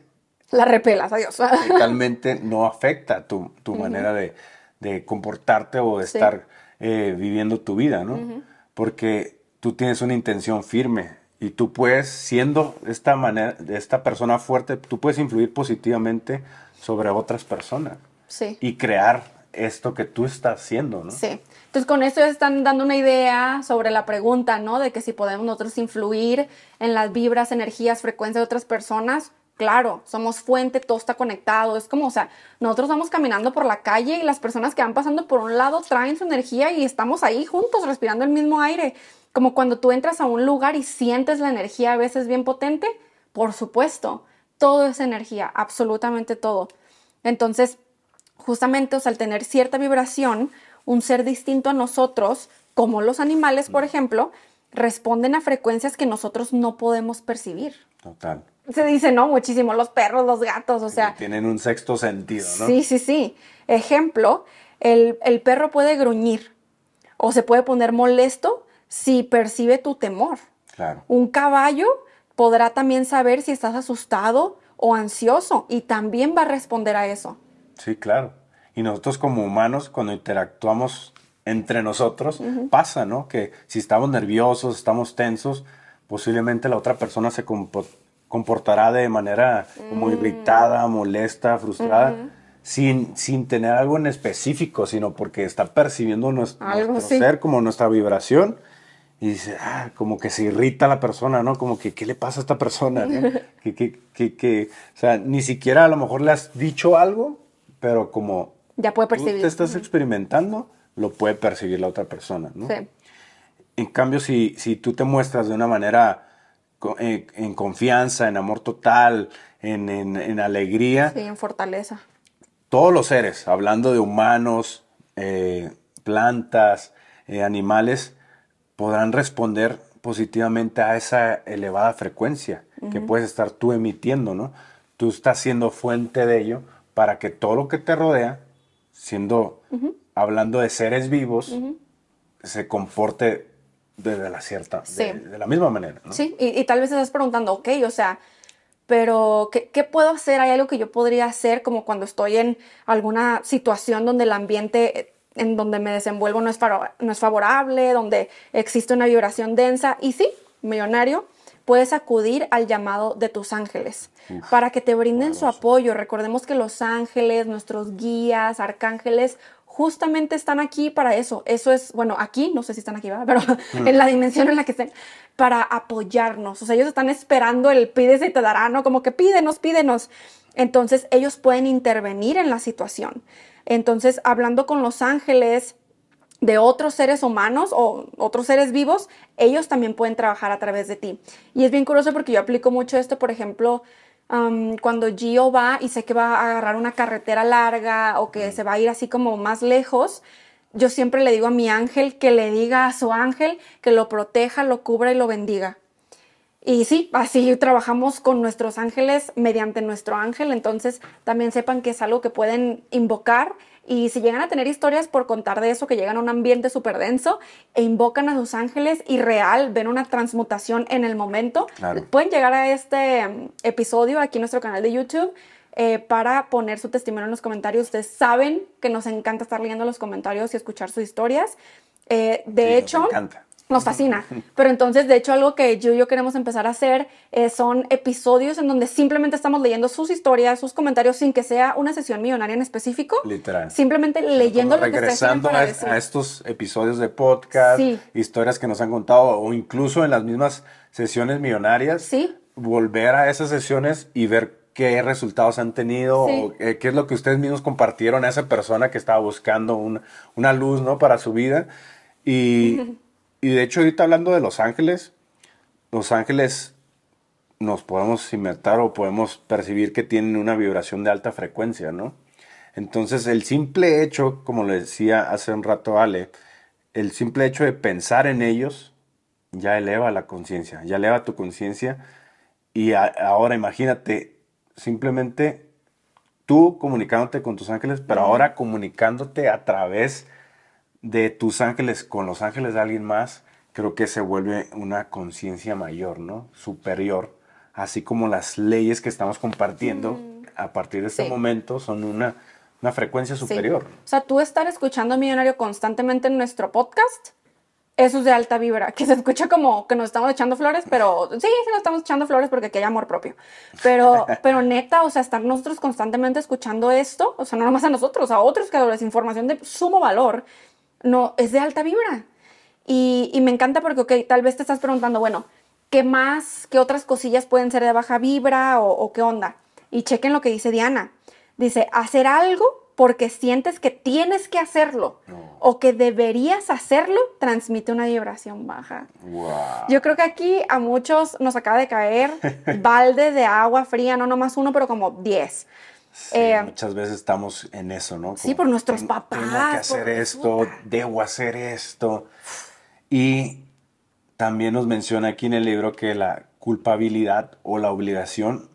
B: la repelas, adiós.
A: totalmente no afecta tu, tu manera de, de comportarte o de
B: Sí.
A: estar eh, viviendo tu vida, ¿no? Porque tú tienes una intención firme y tú puedes, siendo esta manera, esta persona fuerte, tú puedes influir positivamente sobre otras personas
B: sí.
A: y crear esto que tú estás haciendo, ¿no?
B: Sí. Entonces con eso están dando una idea sobre la pregunta, ¿no? De que si podemos nosotros influir en las vibras, energías, frecuencias de otras personas. Claro, somos fuente, todo está conectado. Es como, o sea, nosotros vamos caminando por la calle y las personas que van pasando por un lado traen su energía y estamos ahí juntos respirando el mismo aire. Como cuando tú entras a un lugar y sientes la energía a veces bien potente, por supuesto, todo es energía, absolutamente todo. Entonces, justamente, o sea, al tener cierta vibración, un ser distinto a nosotros, como los animales, por ejemplo, responden a frecuencias que nosotros no podemos percibir.
A: Total.
B: Se dice, ¿no? Muchísimo, los perros, los gatos, o sea,
A: Tienen un sexto sentido, ¿no?
B: sí, sí, sí. Ejemplo, el, el perro puede gruñir o se puede poner molesto si percibe tu temor.
A: Claro.
B: Un caballo podrá también saber si estás asustado o ansioso y también va a responder a eso.
A: Sí, claro. Y nosotros como humanos, cuando interactuamos entre nosotros, pasa, ¿no? Que si estamos nerviosos, estamos tensos, posiblemente la otra persona se compo- comportará de manera como
B: Mm.
A: irritada, molesta, frustrada, sin, sin tener algo en específico, sino porque está percibiendo nues-
B: Algo,
A: nuestro
B: sí.
A: ser como nuestra vibración. Y dice, ah, como que se irrita la persona, ¿no? Como que, ¿qué le pasa a esta persona? ¿no? que, que, que, que, o sea, ni siquiera a lo mejor le has dicho algo, pero como
B: Ya puede
A: tú
B: percibir.
A: te estás experimentando, lo puede percibir la otra persona, ¿no?
B: Sí.
A: En cambio, si, si tú te muestras de una manera eh, en confianza, en amor total, en, en- en alegría,
B: Sí, en fortaleza.
A: todos los seres, hablando de humanos, eh, plantas, eh, animales, podrán responder positivamente a esa elevada frecuencia que puedes estar tú emitiendo, ¿no? Tú estás siendo fuente de ello para que todo lo que te rodea, siendo, hablando de seres vivos, se comporte de la cierta, de,
B: Sí.
A: de la misma manera, ¿no?
B: Sí, y, y tal vez estás preguntando, ok, o sea, pero ¿qué, qué puedo hacer? ¿Hay algo que yo podría hacer como cuando estoy en alguna situación donde el ambiente eh, en donde me desenvuelvo no es, no es favorable, donde existe una vibración densa? Y sí, millonario, puedes acudir al llamado de tus ángeles para que te brinden su apoyo. Recordemos que los ángeles, nuestros guías, arcángeles, justamente están aquí para eso. Eso es, bueno, aquí, no sé si están aquí, ¿verdad? Pero en la dimensión en la que estén, para apoyarnos. O sea, ellos están esperando el pídese y te dará, ¿no? Como que pídenos, pídenos. Entonces, ellos pueden intervenir en la situación. Entonces, hablando con los ángeles, de otros seres humanos o otros seres vivos, ellos también pueden trabajar a través de ti. Y es bien curioso porque yo aplico mucho esto, por ejemplo, cuando Gio va y sé que va a agarrar una carretera larga o que se va a ir así como más lejos, yo siempre le digo a mi ángel que le diga a su ángel que lo proteja, lo cubra y lo bendiga. Y sí, así trabajamos con nuestros ángeles mediante nuestro ángel, entonces también sepan que es algo que pueden invocar y si llegan a tener historias por contar de eso, que llegan a un ambiente súper denso e invocan a sus ángeles y real ven una transmutación en el momento,
A: Claro.
B: pueden llegar a este mm, episodio aquí en nuestro canal de YouTube eh, para poner su testimonio en los comentarios. Ustedes saben que nos encanta estar leyendo los comentarios y escuchar sus historias. Eh, de
A: Sí, nos
B: hecho,
A: encanta.
B: Nos fascina. Pero entonces, de hecho, algo que yo y yo queremos empezar a hacer eh, son episodios en donde simplemente estamos leyendo sus historias, sus comentarios, sin que sea una sesión millonaria en específico.
A: Literal.
B: Simplemente leyendo
A: Como
B: lo que ustedes tienen
A: regresando a, estos episodios de podcast,
B: Sí.
A: historias que nos han contado, o incluso en las mismas sesiones millonarias,
B: Sí.
A: volver a esas sesiones y ver qué resultados han tenido,
B: Sí.
A: o eh, qué es lo que ustedes mismos compartieron a esa persona que estaba buscando un- una luz, ¿no? Para su vida. Y, y de hecho, ahorita hablando de Los Ángeles, Los Ángeles nos podemos inventar o podemos percibir que tienen una vibración de alta frecuencia, ¿no? Entonces, el simple hecho, como le decía hace un rato Ale, el simple hecho de pensar en ellos ya eleva la conciencia, ya eleva tu conciencia. Y a- ahora imagínate, simplemente tú comunicándote con tus ángeles, pero ahora comunicándote a través de tus ángeles con los ángeles de alguien más, creo que se vuelve una conciencia mayor, ¿no? Superior. Así como las leyes que estamos compartiendo a partir de este
B: Sí.
A: momento son una, una frecuencia
B: Sí.
A: superior.
B: O sea, tú estar escuchando Millonario constantemente en nuestro podcast, eso es de alta vibra, que se escucha como que nos estamos echando flores, pero sí, sí nos estamos echando flores porque aquí hay amor propio. Pero, pero neta, o sea, estar nosotros constantemente escuchando esto, o sea, no nomás a nosotros, a otros creadores, información de sumo valor, no, es de alta vibra. Y, y me encanta porque, ok, tal vez te estás preguntando, bueno, ¿qué más, qué otras cosillas pueden ser de baja vibra o, o qué onda? Y chequen lo que dice Diana. Dice, hacer algo porque sientes que tienes que hacerlo
A: No.
B: o que deberías hacerlo, transmite una vibración baja.
A: Wow.
B: Yo creo que aquí a muchos nos acaba de caer balde de agua fría, no nomás uno, pero como 10.
A: Sí,
B: Eh,
A: muchas veces estamos en eso, ¿no?
B: sí, por nuestros
A: "Ten-
B: papás,
A: Tengo que hacer esto,
B: puta".
A: debo hacer esto. Y también nos menciona aquí en el libro que la culpabilidad o la obligación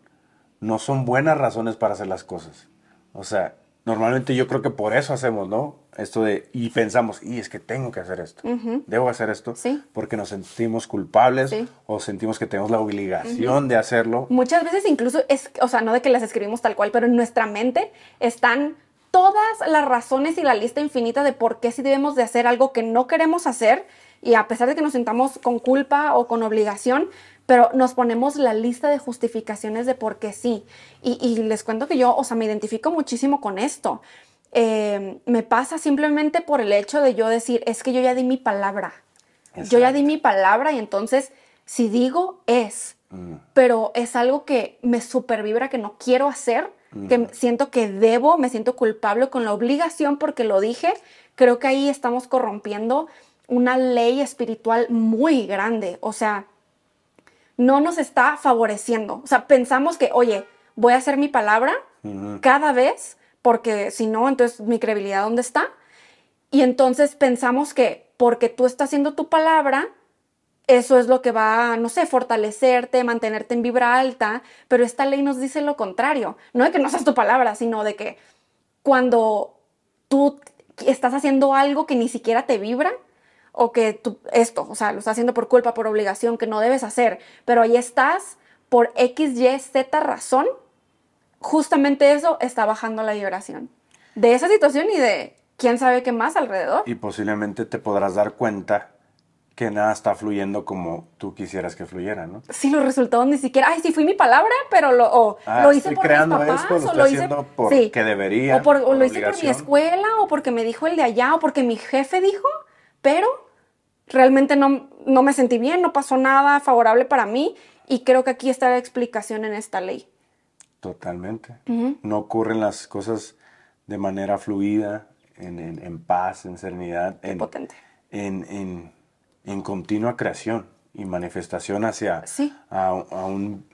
A: no son buenas razones para hacer las cosas. O sea, normalmente yo creo que por eso hacemos, ¿no? Esto de, y pensamos, y es que tengo que hacer esto, debo hacer esto,
B: Sí.
A: porque nos sentimos culpables
B: Sí.
A: o sentimos que tenemos la obligación de hacerlo.
B: Muchas veces incluso es, o sea, no de que las escribimos tal cual, pero en nuestra mente están todas las razones y la lista infinita de por qué sí debemos de hacer algo que no queremos hacer y a pesar de que nos sintamos con culpa o con obligación, pero nos ponemos la lista de justificaciones de por qué sí. Y, y les cuento que yo, o sea, me identifico muchísimo con esto. Eh, me pasa simplemente por el hecho de yo decir, es que yo ya di mi palabra. Yo ya di mi palabra y entonces, si digo, es.
A: Mm.
B: pero es algo que me supervibra, que no quiero hacer, que siento que debo, me siento culpable con la obligación porque lo dije, creo que ahí estamos corrompiendo una ley espiritual muy grande, o sea, no nos está favoreciendo, o sea, pensamos que, oye, voy a hacer mi palabra cada vez, porque si no, entonces mi credibilidad, ¿dónde está? Y entonces pensamos que porque tú estás haciendo tu palabra, eso es lo que va no sé, fortalecerte, mantenerte en vibra alta, pero esta ley nos dice lo contrario. No de que no seas tu palabra, sino de que cuando tú estás haciendo algo que ni siquiera te vibra, o que tú, esto, o sea, lo estás haciendo por culpa, por obligación, que no debes hacer, pero ahí estás por X, Y, Z razón, justamente eso está bajando la vibración de esa situación y de quién sabe qué más alrededor.
A: Y posiblemente te podrás dar cuenta que nada está fluyendo como tú quisieras que fluyera, ¿no?
B: Sí, los resultados ni siquiera, ay, sí fui mi palabra, pero lo, o
A: Ah,
B: lo hice
A: estoy
B: por
A: creando
B: mis papás,
A: esto, lo
B: o
A: estoy
B: lo hice
A: porque debería,
B: o, por- o
A: por
B: lo hice por mi escuela, o porque me dijo el de allá, o porque mi jefe dijo, pero realmente no, no me sentí bien, no pasó nada favorable para mí, y creo que aquí está la explicación en esta ley.
A: Totalmente. No ocurren las cosas de manera fluida, en, en- en paz, en serenidad, en,
B: potente.
A: en, en- en continua creación y manifestación hacia
B: Sí.
A: a, a un,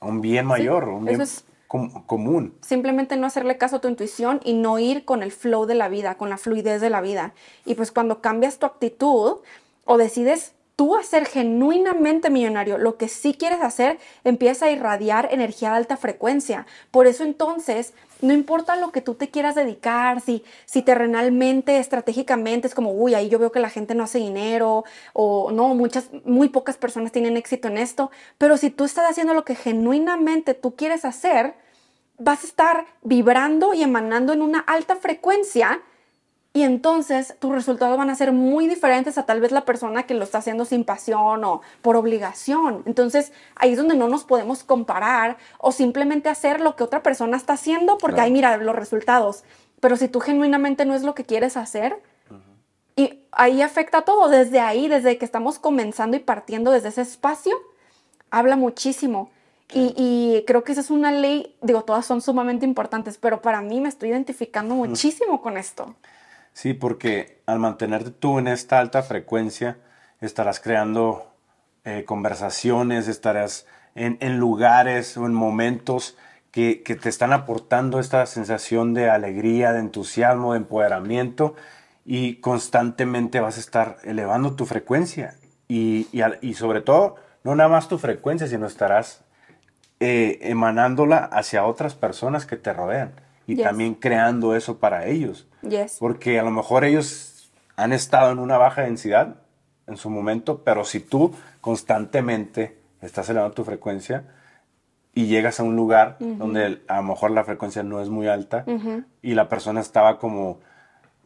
A: a un bien mayor, un bien
B: eso es-
A: com- común.
B: simplemente no hacerle caso a tu intuición y no ir con el flow de la vida, con la fluidez de la vida. Y pues cuando cambias tu actitud o decides tú hacer genuinamente millonario, lo que sí quieres hacer, empieza a irradiar energía de alta frecuencia. Por eso entonces, no importa lo que tú te quieras dedicar, si, si terrenalmente, estratégicamente, es como, uy, ahí yo veo que la gente no hace dinero, o no, muchas, muy pocas personas tienen éxito en esto, pero si tú estás haciendo lo que genuinamente tú quieres hacer, vas a estar vibrando y emanando en una alta frecuencia y entonces tus resultados van a ser muy diferentes a tal vez la persona que lo está haciendo sin pasión o por obligación. Entonces ahí es donde no nos podemos comparar o simplemente hacer lo que otra persona está haciendo porque ahí mira los resultados. Pero si tú genuinamente no es lo que quieres hacer, y ahí afecta todo, desde ahí, desde que estamos comenzando y partiendo desde ese espacio, habla muchísimo. Y, y, creo que esa es una ley, digo, todas son sumamente importantes, pero para mí me estoy identificando muchísimo con esto.
A: Sí, porque al mantenerte tú en esta alta frecuencia, estarás creando eh, conversaciones, estarás en, en, lugares o en momentos que, que, te están aportando esta sensación de alegría, de entusiasmo, de empoderamiento y constantemente vas a estar elevando tu frecuencia y, y, y sobre todo, no nada más tu frecuencia, sino estarás eh, emanándola hacia otras personas que te rodean y también creando eso para ellos. Porque a lo mejor ellos han estado en una baja densidad en su momento, pero si tú constantemente estás elevando tu frecuencia y llegas a un lugar donde a lo mejor la frecuencia no es muy alta y la persona estaba como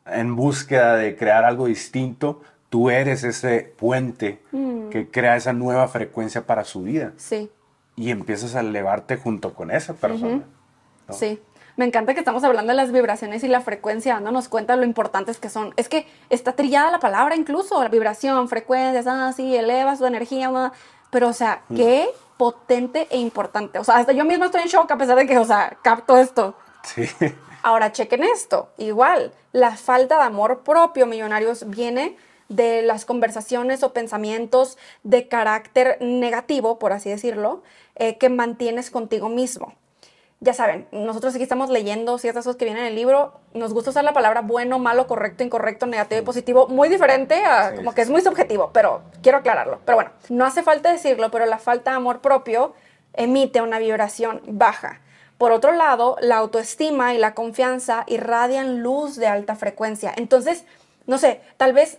A: en búsqueda de crear algo distinto, tú eres ese puente mm. que crea esa nueva frecuencia para su vida.
B: Sí.
A: Y empiezas a elevarte junto con esa persona.
B: Sí. Me encanta que estamos hablando de las vibraciones y la frecuencia, dándonos cuenta de lo importantes que son. Es que está trillada la palabra incluso, la vibración, frecuencias, ah, sí, eleva su energía, pero o sea, mm. qué potente e importante. O sea, hasta yo mismo estoy en shock a pesar de que, o sea, capto esto.
A: Sí.
B: Ahora chequen esto, igual, la falta de amor propio, millonarios, viene de las conversaciones o pensamientos de carácter negativo, por así decirlo, eh, que mantienes contigo mismo ya saben, nosotros aquí estamos leyendo ciertas cosas que vienen en el libro. Nos gusta usar la palabra bueno, malo, correcto, incorrecto, negativo y positivo. Muy diferente, a, como que es muy subjetivo, pero quiero aclararlo. Pero bueno, no hace falta decirlo, pero la falta de amor propio emite una vibración baja. Por otro lado, la autoestima y la confianza irradian luz de alta frecuencia. Entonces, no sé, tal vez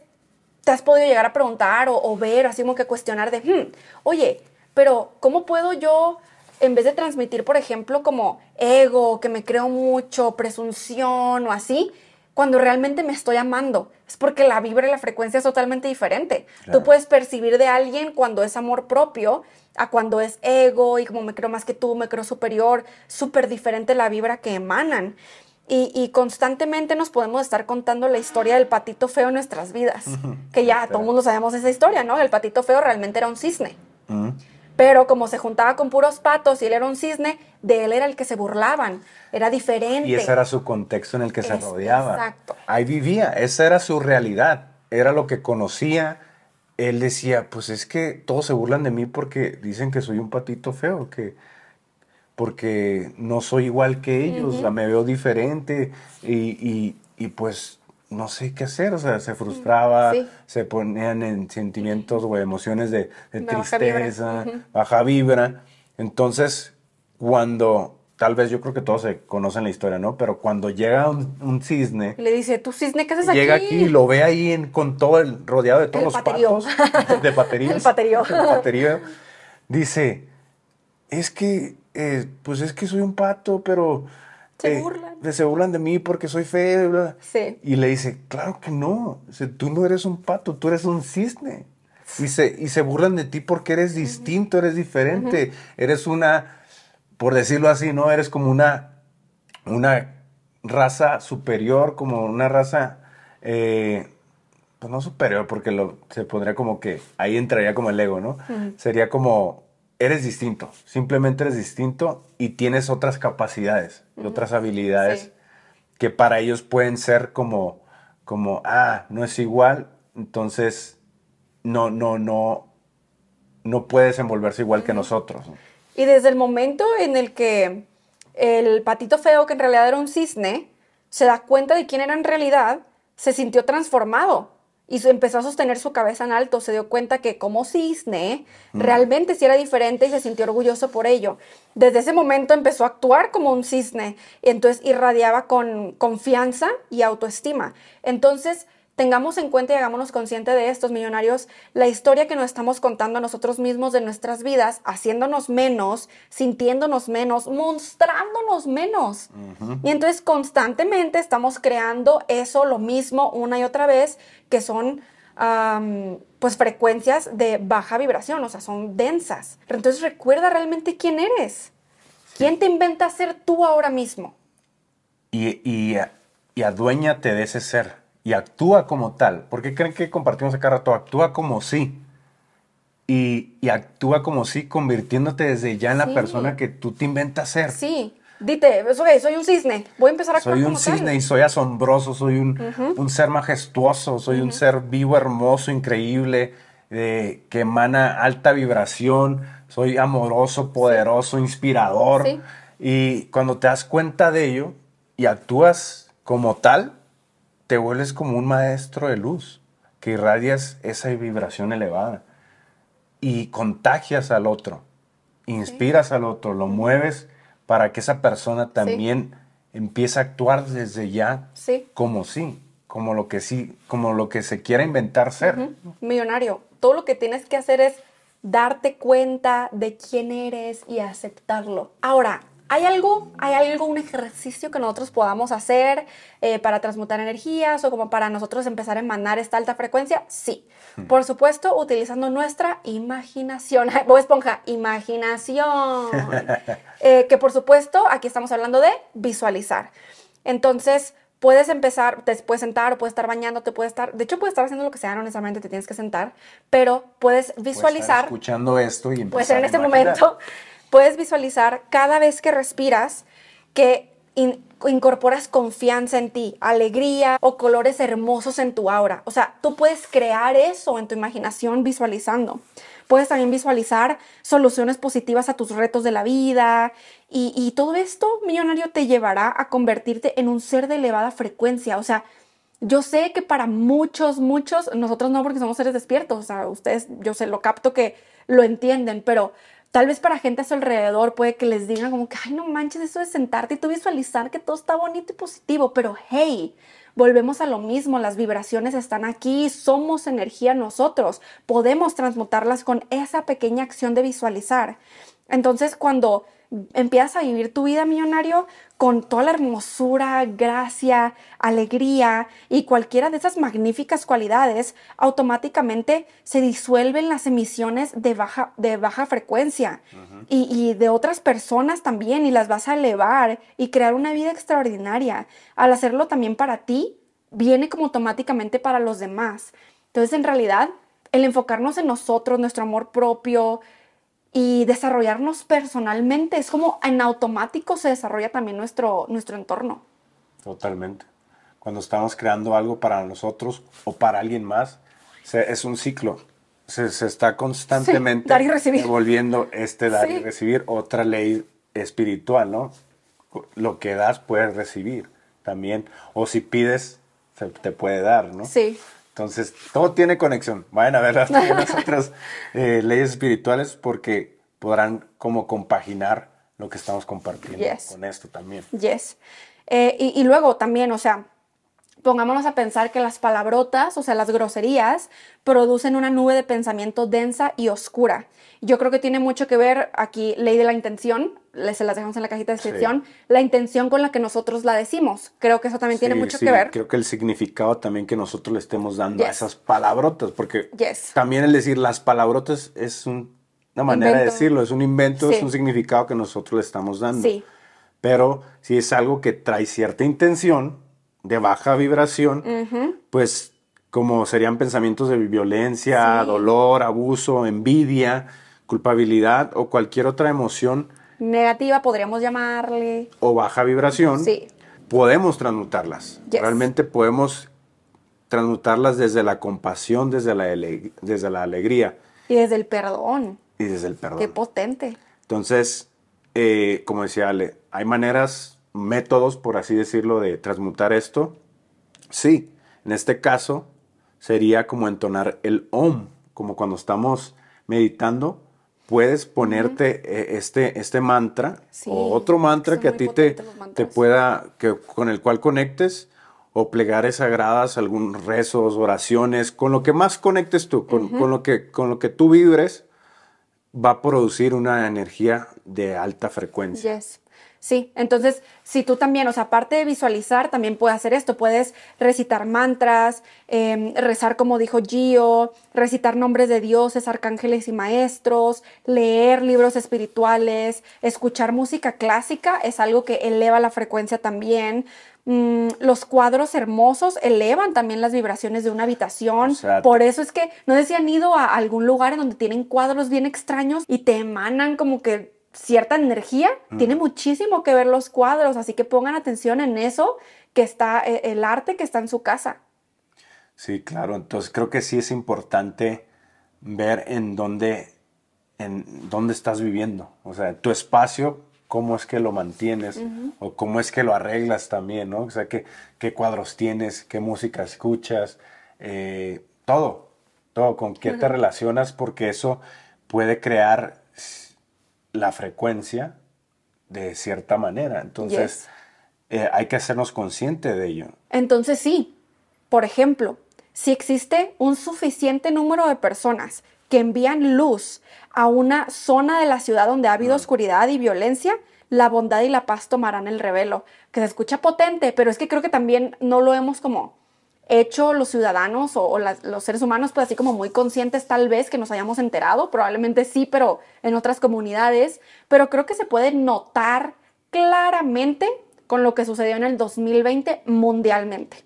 B: te has podido llegar a preguntar o, ver, así como que cuestionar de, hmm, oye, pero ¿cómo puedo yo en vez de transmitir, por ejemplo, como ego, que me creo mucho, presunción o así, cuando realmente me estoy amando. Es porque la vibra y la frecuencia es totalmente diferente. Tú puedes percibir de alguien cuando es amor propio a cuando es ego y como me creo más que tú, me creo superior, súper diferente la vibra que emanan. Y, constantemente nos podemos estar contando la historia del patito feo en nuestras vidas. Que ya todo el mundo sabemos esa historia, ¿no? El patito feo realmente era un cisne. Pero como se juntaba con puros patos y él era un cisne, de él era el que se burlaban. Era diferente.
A: Y ese era su contexto en el que se rodeaba.
B: Exacto.
A: Ahí vivía, esa era su realidad, era lo que conocía. Él decía, pues es que todos se burlan de mí porque dicen que soy un patito feo, que porque no soy igual que ellos, me veo diferente y, y pues no sé qué hacer, o sea, se frustraba, se ponían en sentimientos o emociones de, tristeza, baja vibra. Entonces, cuando, tal vez yo creo que todos se conocen la historia, ¿no? Pero cuando llega un, cisne...
B: Le dice, ¿tú cisne qué haces aquí?
A: Llega aquí y lo ve ahí en, con todo el, rodeado de todos los patos, de pateríos.
B: el paterío.
A: El paterío. Dice, es que, eh, pues es que soy un pato, pero
B: se eh, burlan.
A: se burlan de mí porque soy feo.
B: Sí.
A: Y le dice, claro que no. Dice, tú no eres un pato, tú eres un cisne. Y se, y se burlan de ti porque eres distinto, eres diferente. Eres una, por decirlo así, ¿no? Eres como una, una raza superior, como una raza, eh, pues no superior, porque lo, se pondría como que, ahí entraría como el ego, ¿no? Sería como eres distinto, simplemente eres distinto y tienes otras capacidades y otras habilidades que para ellos pueden ser como, como, ah, no es igual, entonces no, no, no, no puede desenvolverse igual que nosotros.
B: Y desde el momento en el que el patito feo, que en realidad era un cisne, se da cuenta de quién era en realidad, se sintió transformado y empezó a sostener su cabeza en alto, se dio cuenta que como cisne realmente sí era diferente y se sintió orgulloso por ello. Desde ese momento empezó a actuar como un cisne entonces irradiaba con confianza y autoestima. Entonces tengamos en cuenta y hagámonos consciente de estos millonarios, la historia que nos estamos contando a nosotros mismos de nuestras vidas, haciéndonos menos, sintiéndonos menos, mostrándonos menos. Y entonces constantemente estamos creando eso, lo mismo, una y otra vez, que son pues frecuencias de baja vibración, o sea, son densas. Entonces recuerda realmente quién eres. ¿Quién te inventa ser tú ahora mismo?
A: Y, y, y aduéñate de ese ser y actúa como tal. ¿Por qué creen que compartimos acá rato? Actúa como sí. Y, y, actúa como sí, convirtiéndote desde ya en la persona que tú te inventas ser.
B: Sí. Dite, soy un cisne, voy a empezar a
A: Soy un cisne y soy asombroso, soy un, un ser majestuoso, soy un ser vivo, hermoso, increíble, eh, que emana alta vibración, soy amoroso, poderoso, inspirador. Y cuando te das cuenta de ello y actúas como tal, te vuelves como un maestro de luz, que irradias esa vibración elevada y contagias al otro, inspiras al otro, lo mueves para que esa persona también empiece a actuar desde ya como sí, como lo que sí, como lo que se quiera inventar ser.
B: Millonario, todo lo que tienes que hacer es darte cuenta de quién eres y aceptarlo. Ahora, ¿Hay algo, hay algo, un ejercicio que nosotros podamos hacer eh, para transmutar energías o como para nosotros empezar a emanar esta alta frecuencia? Sí. Hmm. Por supuesto, utilizando nuestra imaginación. Bob Esponja, imaginación. Eh, que por supuesto, aquí estamos hablando de visualizar. Entonces, puedes empezar, te puedes sentar o puedes estar bañando, te puedes estar, de hecho puedes estar haciendo lo que sea, no necesariamente te tienes que sentar, pero puedes visualizar.
A: escuchando esto y empezar
B: Puede ser en este momento puedes visualizar cada vez que respiras que incorporas confianza en ti, alegría o colores hermosos en tu aura. O sea, tú puedes crear eso en tu imaginación visualizando. Puedes también visualizar soluciones positivas a tus retos de la vida y, y todo esto, millonario, te llevará a convertirte en un ser de elevada frecuencia. O sea, yo sé que para muchos, muchos, nosotros no porque somos seres despiertos, o sea, ustedes, yo sé, lo capto que lo entienden, pero Tal vez para gente a su alrededor puede que les digan como que, ay, no manches, eso de sentarte y tú visualizar que todo está bonito y positivo, pero hey, volvemos a lo mismo, las vibraciones están aquí, somos energía nosotros, podemos transmutarlas con esa pequeña acción de visualizar. Entonces, cuando empiezas a vivir tu vida millonario con toda la hermosura, gracia, alegría y cualquiera de esas magníficas cualidades, automáticamente se disuelven las emisiones de baja, de baja frecuencia y, y, de otras personas también y las vas a elevar y crear una vida extraordinaria. Al hacerlo también para ti, viene como automáticamente para los demás. Entonces, en realidad, el enfocarnos en nosotros, nuestro amor propio, y desarrollarnos personalmente. Es como en automático se desarrolla también nuestro, nuestro entorno.
A: Totalmente. Cuando estamos creando algo para nosotros o para alguien más, es un ciclo. Se, está constantemente
B: dar y recibir.
A: devolviendo este dar y recibir, otra ley espiritual, ¿no? Lo que das puedes recibir también. O si pides, se te puede dar, ¿no?
B: Sí.
A: Entonces, todo tiene conexión. Vayan a ver las, otras eh, leyes espirituales porque podrán como compaginar lo que estamos compartiendo con esto también.
B: Yes. Eh, y, y, luego también, o sea, pongámonos a pensar que las palabrotas, o sea, las groserías, producen una nube de pensamiento densa y oscura. Yo creo que tiene mucho que ver aquí, ley de la intención, se las dejamos en la cajita de descripción, la intención con la que nosotros la decimos. Creo que eso también tiene mucho que ver.
A: Creo que el significado también que nosotros le estemos dando a esas palabrotas, porque también el decir las palabrotas es una manera de decirlo, es un invento, es un significado que nosotros le estamos dando. Sí. Pero si es algo que trae cierta intención, de baja vibración, pues como serían pensamientos de violencia, dolor, abuso, envidia, culpabilidad o cualquier otra emoción
B: negativa podríamos llamarle
A: o baja vibración,
B: sí.
A: podemos transmutarlas. Realmente podemos transmutarlas desde la compasión, desde la, desde la alegría.
B: Y desde el perdón.
A: Y desde el perdón.
B: Qué potente.
A: Entonces, eh, como decía Ale, hay maneras métodos, por así decirlo, de transmutar esto? Sí, en este caso sería como entonar el om, como cuando estamos meditando, puedes ponerte eh, este, este mantra o otro mantra que a ti te, te pueda, que, con el cual conectes, o plegarias sagradas, algunos rezos, oraciones, con lo que más conectes tú, con, con lo, que, con lo que tú vibres, va a producir una energía de alta frecuencia.
B: Yes. Sí, entonces si tú también, o sea, aparte de visualizar, también puedes hacer esto, puedes recitar mantras, em, rezar como dijo Gio, recitar nombres de dioses, arcángeles y maestros, leer libros espirituales, escuchar música clásica es algo que eleva la frecuencia también. Mm, los cuadros hermosos elevan también las vibraciones de una habitación. Por eso es que no sé si han ido a algún lugar en donde tienen cuadros bien extraños y te emanan como que cierta energía, tiene muchísimo que ver los cuadros, así que pongan atención en eso que está, eh, el arte que está en su casa.
A: Sí, claro, entonces creo que sí es importante ver en dónde, en dónde estás viviendo, o sea, tu espacio, cómo es que lo mantienes o cómo es que lo arreglas también, ¿no? O sea, qué, qué cuadros tienes, qué música escuchas, eh, todo, todo, con qué te relacionas, porque eso puede crear la frecuencia de cierta manera. Entonces, eh, hay que hacernos consciente de ello.
B: Entonces, sí, por ejemplo, si existe un suficiente número de personas que envían luz a una zona de la ciudad donde ha habido oscuridad y violencia, la bondad y la paz tomarán el revelo. Que se escucha potente, pero es que creo que también no lo hemos como hecho los ciudadanos o, los seres humanos, pues así como muy conscientes tal vez que nos hayamos enterado, probablemente sí, pero en otras comunidades, pero creo que se puede notar claramente con lo que sucedió en el 2020 mundialmente.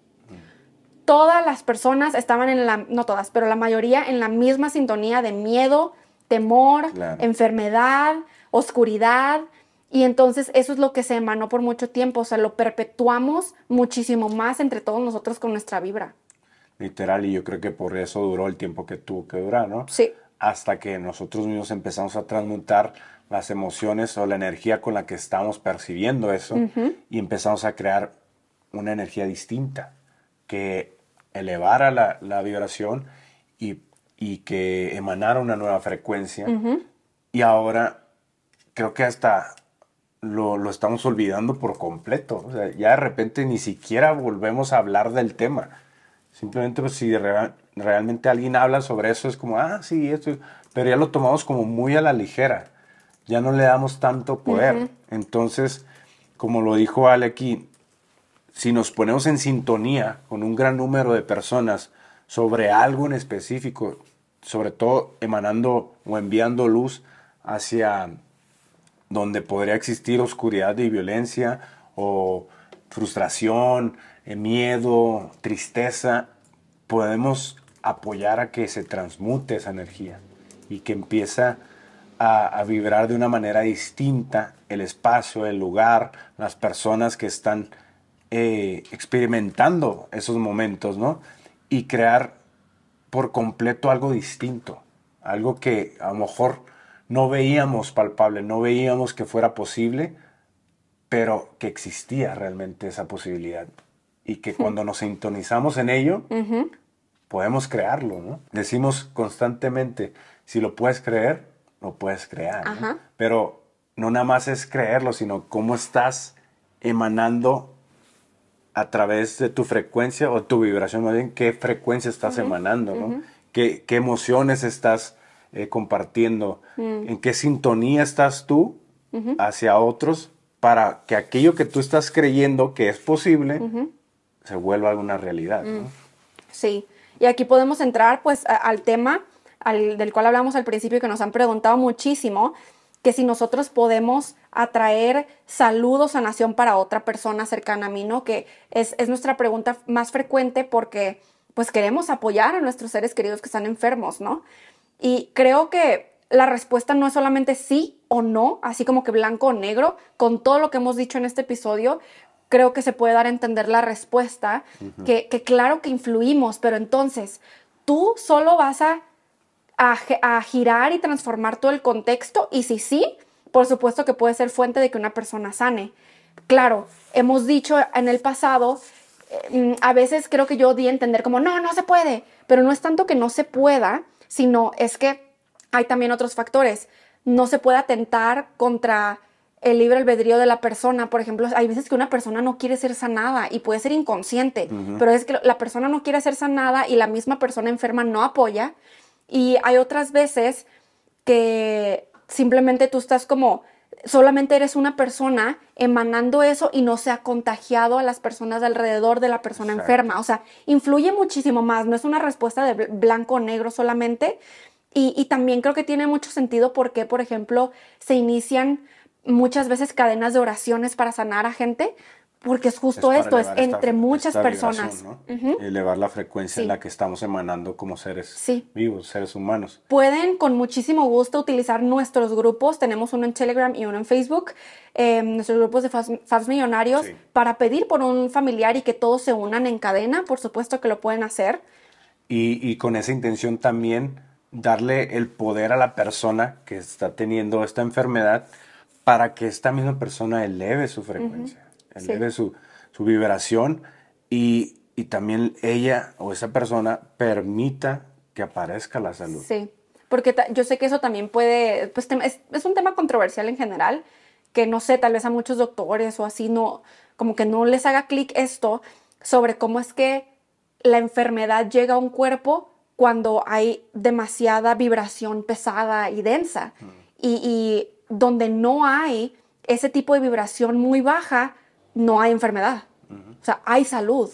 B: Todas las personas estaban en la, no todas, pero la mayoría en la misma sintonía de miedo, temor, enfermedad, oscuridad, y entonces eso es lo que se emanó por mucho tiempo, o sea, lo perpetuamos muchísimo más entre todos nosotros con nuestra vibra.
A: Literal, y yo creo que por eso duró el tiempo que tuvo que durar, ¿no?
B: Sí.
A: Hasta que nosotros mismos empezamos a transmutar las emociones o la energía con la que estamos percibiendo eso y empezamos a crear una energía distinta que elevara la, la vibración y, y, que emanara una nueva frecuencia. Y ahora creo que hasta lo, estamos olvidando por completo. O sea, ya de repente ni siquiera volvemos a hablar del tema. Simplemente pues, si realmente alguien habla sobre eso es como, ah, sí, esto, pero ya lo tomamos como muy a la ligera. Ya no le damos tanto poder. Entonces, como lo dijo Ale aquí, si nos ponemos en sintonía con un gran número de personas sobre algo en específico, sobre todo emanando o enviando luz hacia donde podría existir oscuridad y violencia o frustración, eh, miedo, tristeza, podemos apoyar a que se transmute esa energía y que empieza a, vibrar de una manera distinta el espacio, el lugar, las personas que están eh, experimentando esos momentos, ¿no? Y crear por completo algo distinto, algo que a lo mejor no veíamos palpable, no veíamos que fuera posible, pero que existía realmente esa posibilidad. Y que cuando nos sintonizamos en ello, podemos crearlo, ¿no? Decimos constantemente, si lo puedes creer, lo puedes crear. Pero no nada más es creerlo, sino cómo estás emanando a través de tu frecuencia o tu vibración, más bien qué frecuencia estás emanando, ¿no? ¿Qué, ¿Qué, emociones estás eh, compartiendo, mm. en qué sintonía estás tú hacia otros para que aquello que tú estás creyendo que es posible se vuelva una realidad. Mm.
B: Sí, y aquí podemos entrar pues al tema del cual hablamos al principio que nos han preguntado muchísimo, que si nosotros podemos atraer saludos, sanación para otra persona cercana a mí, ¿no? Que es, es nuestra pregunta más frecuente porque pues queremos apoyar a nuestros seres queridos que están enfermos, ¿no? Y creo que la respuesta no es solamente sí o no, así como que blanco o negro. Con todo lo que hemos dicho en este episodio, creo que se puede dar a entender la respuesta, que, claro que influimos, pero entonces tú solo vas a, a, girar y transformar todo el contexto y si sí, por supuesto que puede ser fuente de que una persona sane. Claro, hemos dicho en el pasado, eh, a veces creo que yo di a entender como, no, no se puede, pero no es tanto que no se pueda, sino es que hay también otros factores. No se puede atentar contra el libre albedrío de la persona. Por ejemplo, hay veces que una persona no quiere ser sanada y puede ser inconsciente, pero es que la persona no quiere ser sanada y la misma persona enferma no apoya. Y hay otras veces que simplemente tú estás como, solamente eres una persona emanando eso y no se ha contagiado a las personas alrededor de la persona enferma. O sea, influye muchísimo más, no es una respuesta de blanco o negro solamente. Y, y también creo que tiene mucho sentido porque, por ejemplo, se inician muchas veces cadenas de oraciones para sanar a gente, porque es justo esto, es entre muchas personas.
A: Elevar la frecuencia en la que estamos emanando como seres vivos, seres humanos.
B: Pueden con muchísimo gusto utilizar nuestros grupos. Tenemos uno en Telegram y uno en Facebook. Em, nuestros grupos de Fans Millonarios para pedir por un familiar y que todos se unan en cadena. Por supuesto que lo pueden hacer.
A: Y, y con esa intención también darle el poder a la persona que está teniendo esta enfermedad para que esta misma persona eleve su frecuencia, eleve su, vibración y, también ella o esa persona permita que aparezca la salud.
B: Sí, porque yo sé que eso también puede, pues es, es, un tema controversial en general, que no sé, tal vez a muchos doctores o así no, como que no les haga clic esto sobre cómo es que la enfermedad llega a un cuerpo cuando hay demasiada vibración pesada y densa. Mm. y, donde no hay ese tipo de vibración muy baja, no hay enfermedad. O sea, hay salud.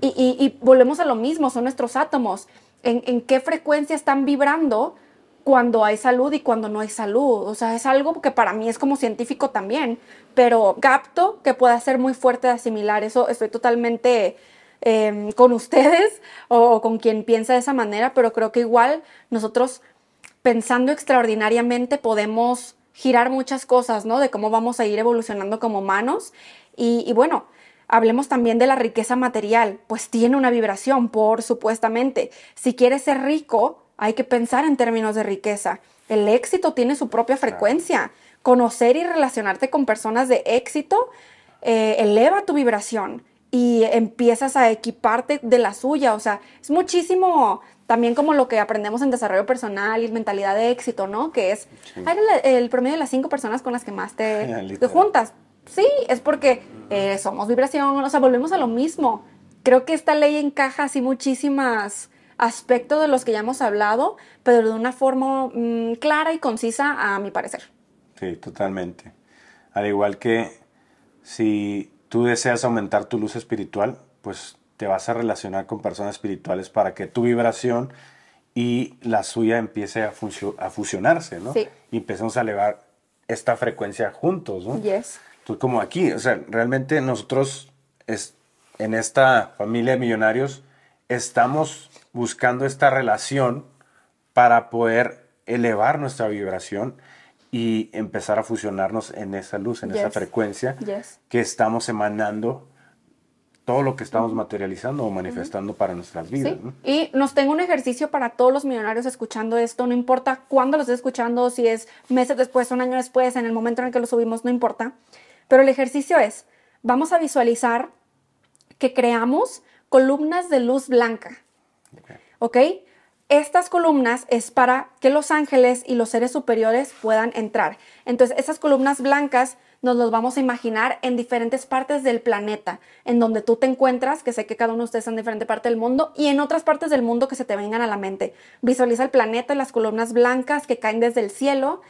B: Y, volvemos a lo mismo, son nuestros átomos. ¿En, qué frecuencia están vibrando cuando hay salud y cuando no hay salud? O sea, es algo que para mí es como científico también, pero capto que pueda ser muy fuerte de asimilar. Eso estoy totalmente em, con ustedes o con quien piensa de esa manera, pero creo que igual nosotros pensando extraordinariamente podemos girar muchas cosas, ¿no? De cómo vamos a ir evolucionando como humanos. Y, bueno, hablemos también de la riqueza material, pues tiene una vibración, por supuestamente. Si quieres ser rico, hay que pensar en términos de riqueza. El éxito tiene su propia frecuencia. Conocer y relacionarte con personas de éxito eh, eleva tu vibración y empiezas a equiparte de la suya. O sea, es muchísimo también como lo que aprendemos en desarrollo personal y mentalidad de éxito, ¿no? Que es el, promedio de las cinco personas con las que más te, juntas. Sí, es porque eh, somos vibración, o sea, volvemos a lo mismo. Creo que esta ley encaja así muchísimas aspectos de los que ya hemos hablado, pero de una forma mm, clara y concisa, a mi parecer.
A: Sí, totalmente. Al igual que si tú deseas aumentar tu luz espiritual, pues te vas a relacionar con personas espirituales para que tu vibración y la suya empiece a, a fusionarse, ¿no? Sí. Y empecemos a elevar esta frecuencia juntos, ¿no?
B: Yes.
A: Entonces, como aquí, o sea, realmente nosotros es, en esta familia de millonarios estamos buscando esta relación para poder elevar nuestra vibración y empezar a fusionarnos en esa luz, en esa frecuencia que estamos emanando todo lo que estamos materializando o manifestando para nuestras vidas.
B: Y nos tengo un ejercicio para todos los millonarios escuchando esto, no importa cuándo lo estés escuchando, si es meses después, un año después, en el momento en el que lo subimos, no importa. Pero el ejercicio es, vamos a visualizar que creamos columnas de luz blanca. ¿Ok? Estas columnas es para que los ángeles y los seres superiores puedan entrar. Entonces, esas columnas blancas nos los vamos a imaginar en diferentes partes del planeta, en donde tú te encuentras, que sé que cada uno de ustedes está en diferente parte del mundo, y en otras partes del mundo que se te vengan a la mente. Visualiza el planeta las columnas blancas que caen desde el cielo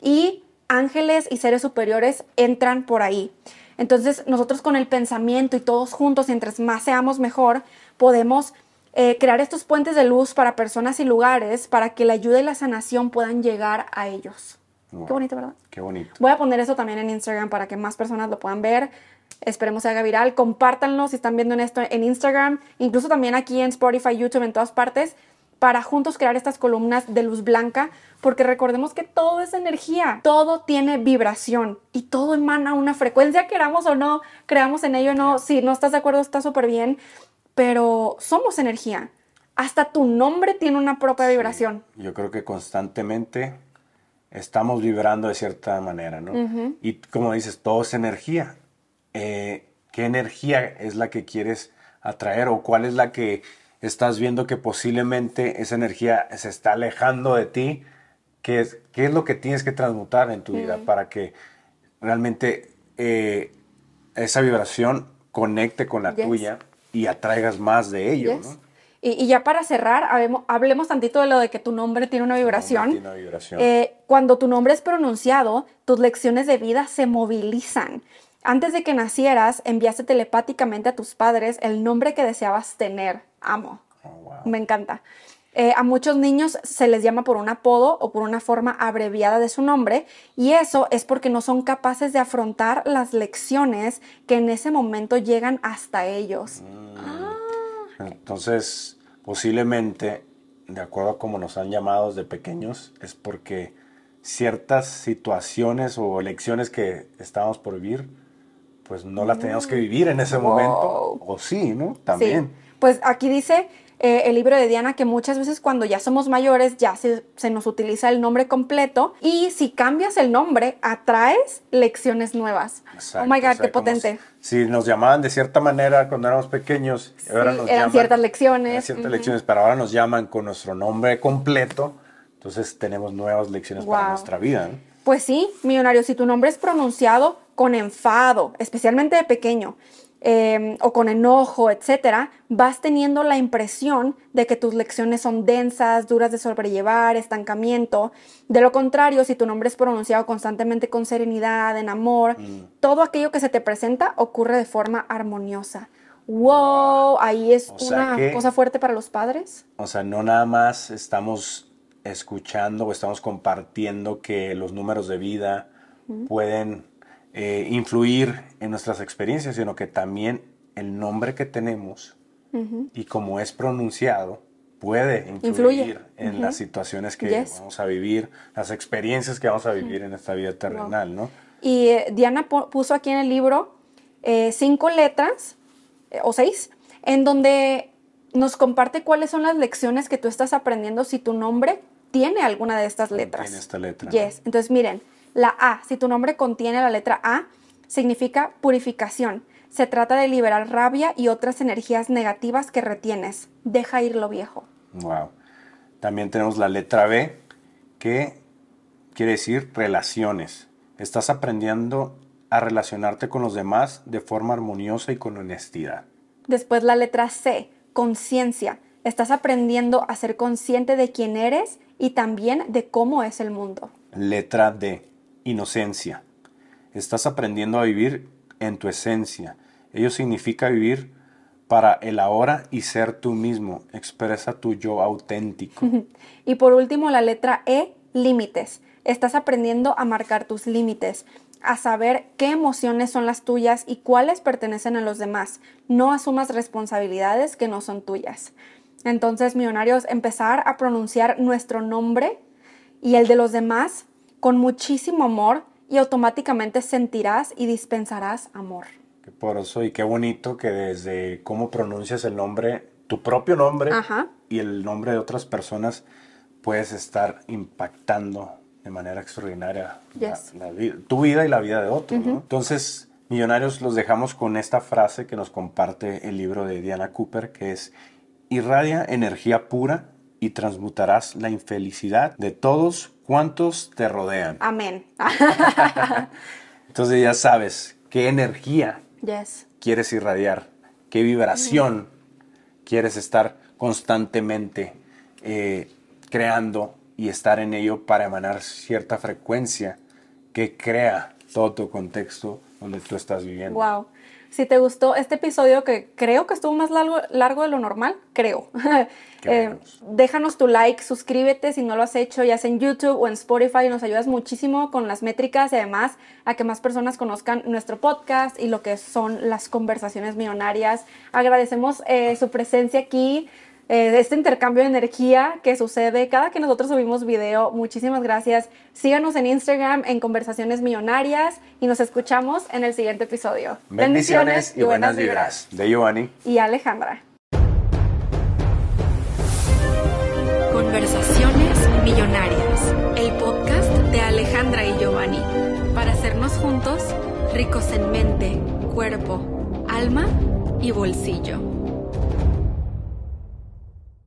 B: y ángeles y seres superiores entran por ahí. Entonces nosotros con el pensamiento y todos juntos, mientras más seamos mejor, podemos eh, crear estos puentes de luz para personas y lugares para que la ayuda y la sanación puedan llegar a ellos. Qué bonito, ¿verdad?
A: Qué bonito.
B: Voy a poner eso también en Instagram para que más personas lo puedan ver. Esperemos se haga viral. Compártanlo si están viendo en esto en Instagram, incluso también aquí en Spotify, YouTube, en todas partes, para juntos crear estas columnas de luz blanca, porque recordemos que todo es energía, todo tiene vibración y todo emana una frecuencia, queramos o no, creamos en ello o no. Si no estás de acuerdo, está súper bien, pero somos energía. Hasta tu nombre tiene una propia vibración.
A: Yo creo que constantemente estamos vibrando de cierta manera, ¿no? Y como dices, todo es energía. Eh, ¿Qué energía es la que quieres atraer o cuál es la que estás viendo que posiblemente esa energía se está alejando de ti? ¿Qué es, qué es lo que tienes que transmutar en tu vida para que realmente eh, esa vibración conecte con la
B: Yes.
A: tuya y atraigas más de ello,
B: Yes.
A: ¿no?
B: Y, y ya para cerrar, hablemos, hablemos tantito de lo de que tu nombre tiene una vibración.
A: Tiene una vibración.
B: Eh, cuando tu nombre es pronunciado, tus lecciones de vida se movilizan. Antes de que nacieras, enviaste telepáticamente a tus padres el nombre que deseabas tener. Amo.
A: Oh, wow.
B: Me encanta. Eh, a muchos niños se les llama por un apodo o por una forma abreviada de su nombre y eso es porque no son capaces de afrontar las lecciones que en ese momento llegan hasta ellos.
A: Entonces, posiblemente, de acuerdo a cómo nos han llamado desde pequeños, es porque ciertas situaciones o lecciones que estábamos por vivir, pues no las teníamos que vivir en ese
B: Wow.
A: momento. O sí, ¿no? También.
B: Sí. Pues aquí dice eh, el libro de Diana que muchas veces cuando ya somos mayores ya se, se nos utiliza el nombre completo y si cambias el nombre atraes lecciones nuevas.
A: Exacto,
B: oh my God, qué potente.
A: Si, si nos llamaban de cierta manera cuando éramos pequeños, ahora nos
B: eran
A: llaman-
B: ciertas lecciones,
A: eran ciertas lecciones, pero ahora nos llaman con nuestro nombre completo, entonces tenemos nuevas lecciones para nuestra vida. ¿no?
B: Pues sí, millonario, si tu nombre es pronunciado con enfado, especialmente de pequeño, eh, o con enojo, etcétera, vas teniendo la impresión de que tus lecciones son densas, duras de sobrellevar, estancamiento. De lo contrario, si tu nombre es pronunciado constantemente con serenidad, en amor, todo aquello que se te presenta ocurre de forma armoniosa. Wow, ahí es
A: O
B: una
A: que-
B: cosa fuerte para los padres.
A: O sea, no nada más estamos escuchando o estamos compartiendo que los números de vida pueden eh, influir en nuestras experiencias, sino que también el nombre que tenemos y cómo es pronunciado puede influir
B: Influye.
A: en las situaciones que
B: Yes.
A: vamos a vivir, las experiencias que vamos a vivir en esta vida terrenal, ¿no?
B: Y eh, Diana pu- puso aquí en el libro eh, cinco letras, o seis, en donde nos comparte cuáles son las lecciones que tú estás aprendiendo si tu nombre tiene alguna de estas letras.
A: Tiene esta letra.
B: Yes. Entonces, miren, la A, si tu nombre contiene la letra A, significa purificación. Se trata de liberar rabia y otras energías negativas que retienes. Deja ir lo viejo.
A: Wow. También tenemos la letra B, que quiere decir relaciones. Estás aprendiendo a relacionarte con los demás de forma armoniosa y con honestidad.
B: Después la letra C, conciencia. Estás aprendiendo a ser consciente de quién eres y también de cómo es el mundo.
A: Letra D, inocencia. Estás aprendiendo a vivir en tu esencia. Ello significa vivir para el ahora y ser tú mismo. Expresa tu yo auténtico.
B: Y por último, la letra E, límites. Estás aprendiendo a marcar tus límites, a saber qué emociones son las tuyas y cuáles pertenecen a los demás. No asumas responsabilidades que no son tuyas. Entonces, millonarios, empezar a pronunciar nuestro nombre y el de los demás con muchísimo amor y automáticamente sentirás y dispensarás amor.
A: Qué poroso y qué bonito que desde cómo pronuncias el nombre, tu propio nombre
B: Ajá.
A: y el nombre de otras personas, puedes estar impactando de manera extraordinaria
B: Yes.
A: la tu vida y la vida de otros. ¿no? Entonces, millonarios, los dejamos con esta frase que nos comparte el libro de Diana Cooper, que es, irradia energía pura y transmutarás la infelicidad de todos cuantos te rodean.
B: Amén.
A: Entonces ya sabes qué energía
B: yes.
A: quieres irradiar, qué vibración quieres estar constantemente eh, creando y estar en ello para emanar cierta frecuencia que crea todo tu contexto donde tú estás viviendo.
B: Wow. Si te gustó este episodio, que creo que estuvo más largo, largo de lo normal, creo. Eh, déjanos tu like, suscríbete si no lo has hecho, ya sea en YouTube o en Spotify. Nos ayudas muchísimo con las métricas y además a que más personas conozcan nuestro podcast y lo que son las conversaciones millonarias. Agradecemos eh, su presencia aquí. Eh, de este intercambio de energía que sucede cada que nosotros subimos video. Muchísimas gracias. Síganos en Instagram en Conversaciones Millonarias y nos escuchamos en el siguiente episodio.
A: Bendiciones y buenas vibras. De Giovanni.
B: Y Alejandra.
C: Conversaciones Millonarias, el podcast de Alejandra y Giovanni, para hacernos juntos ricos en mente, cuerpo, alma y bolsillo.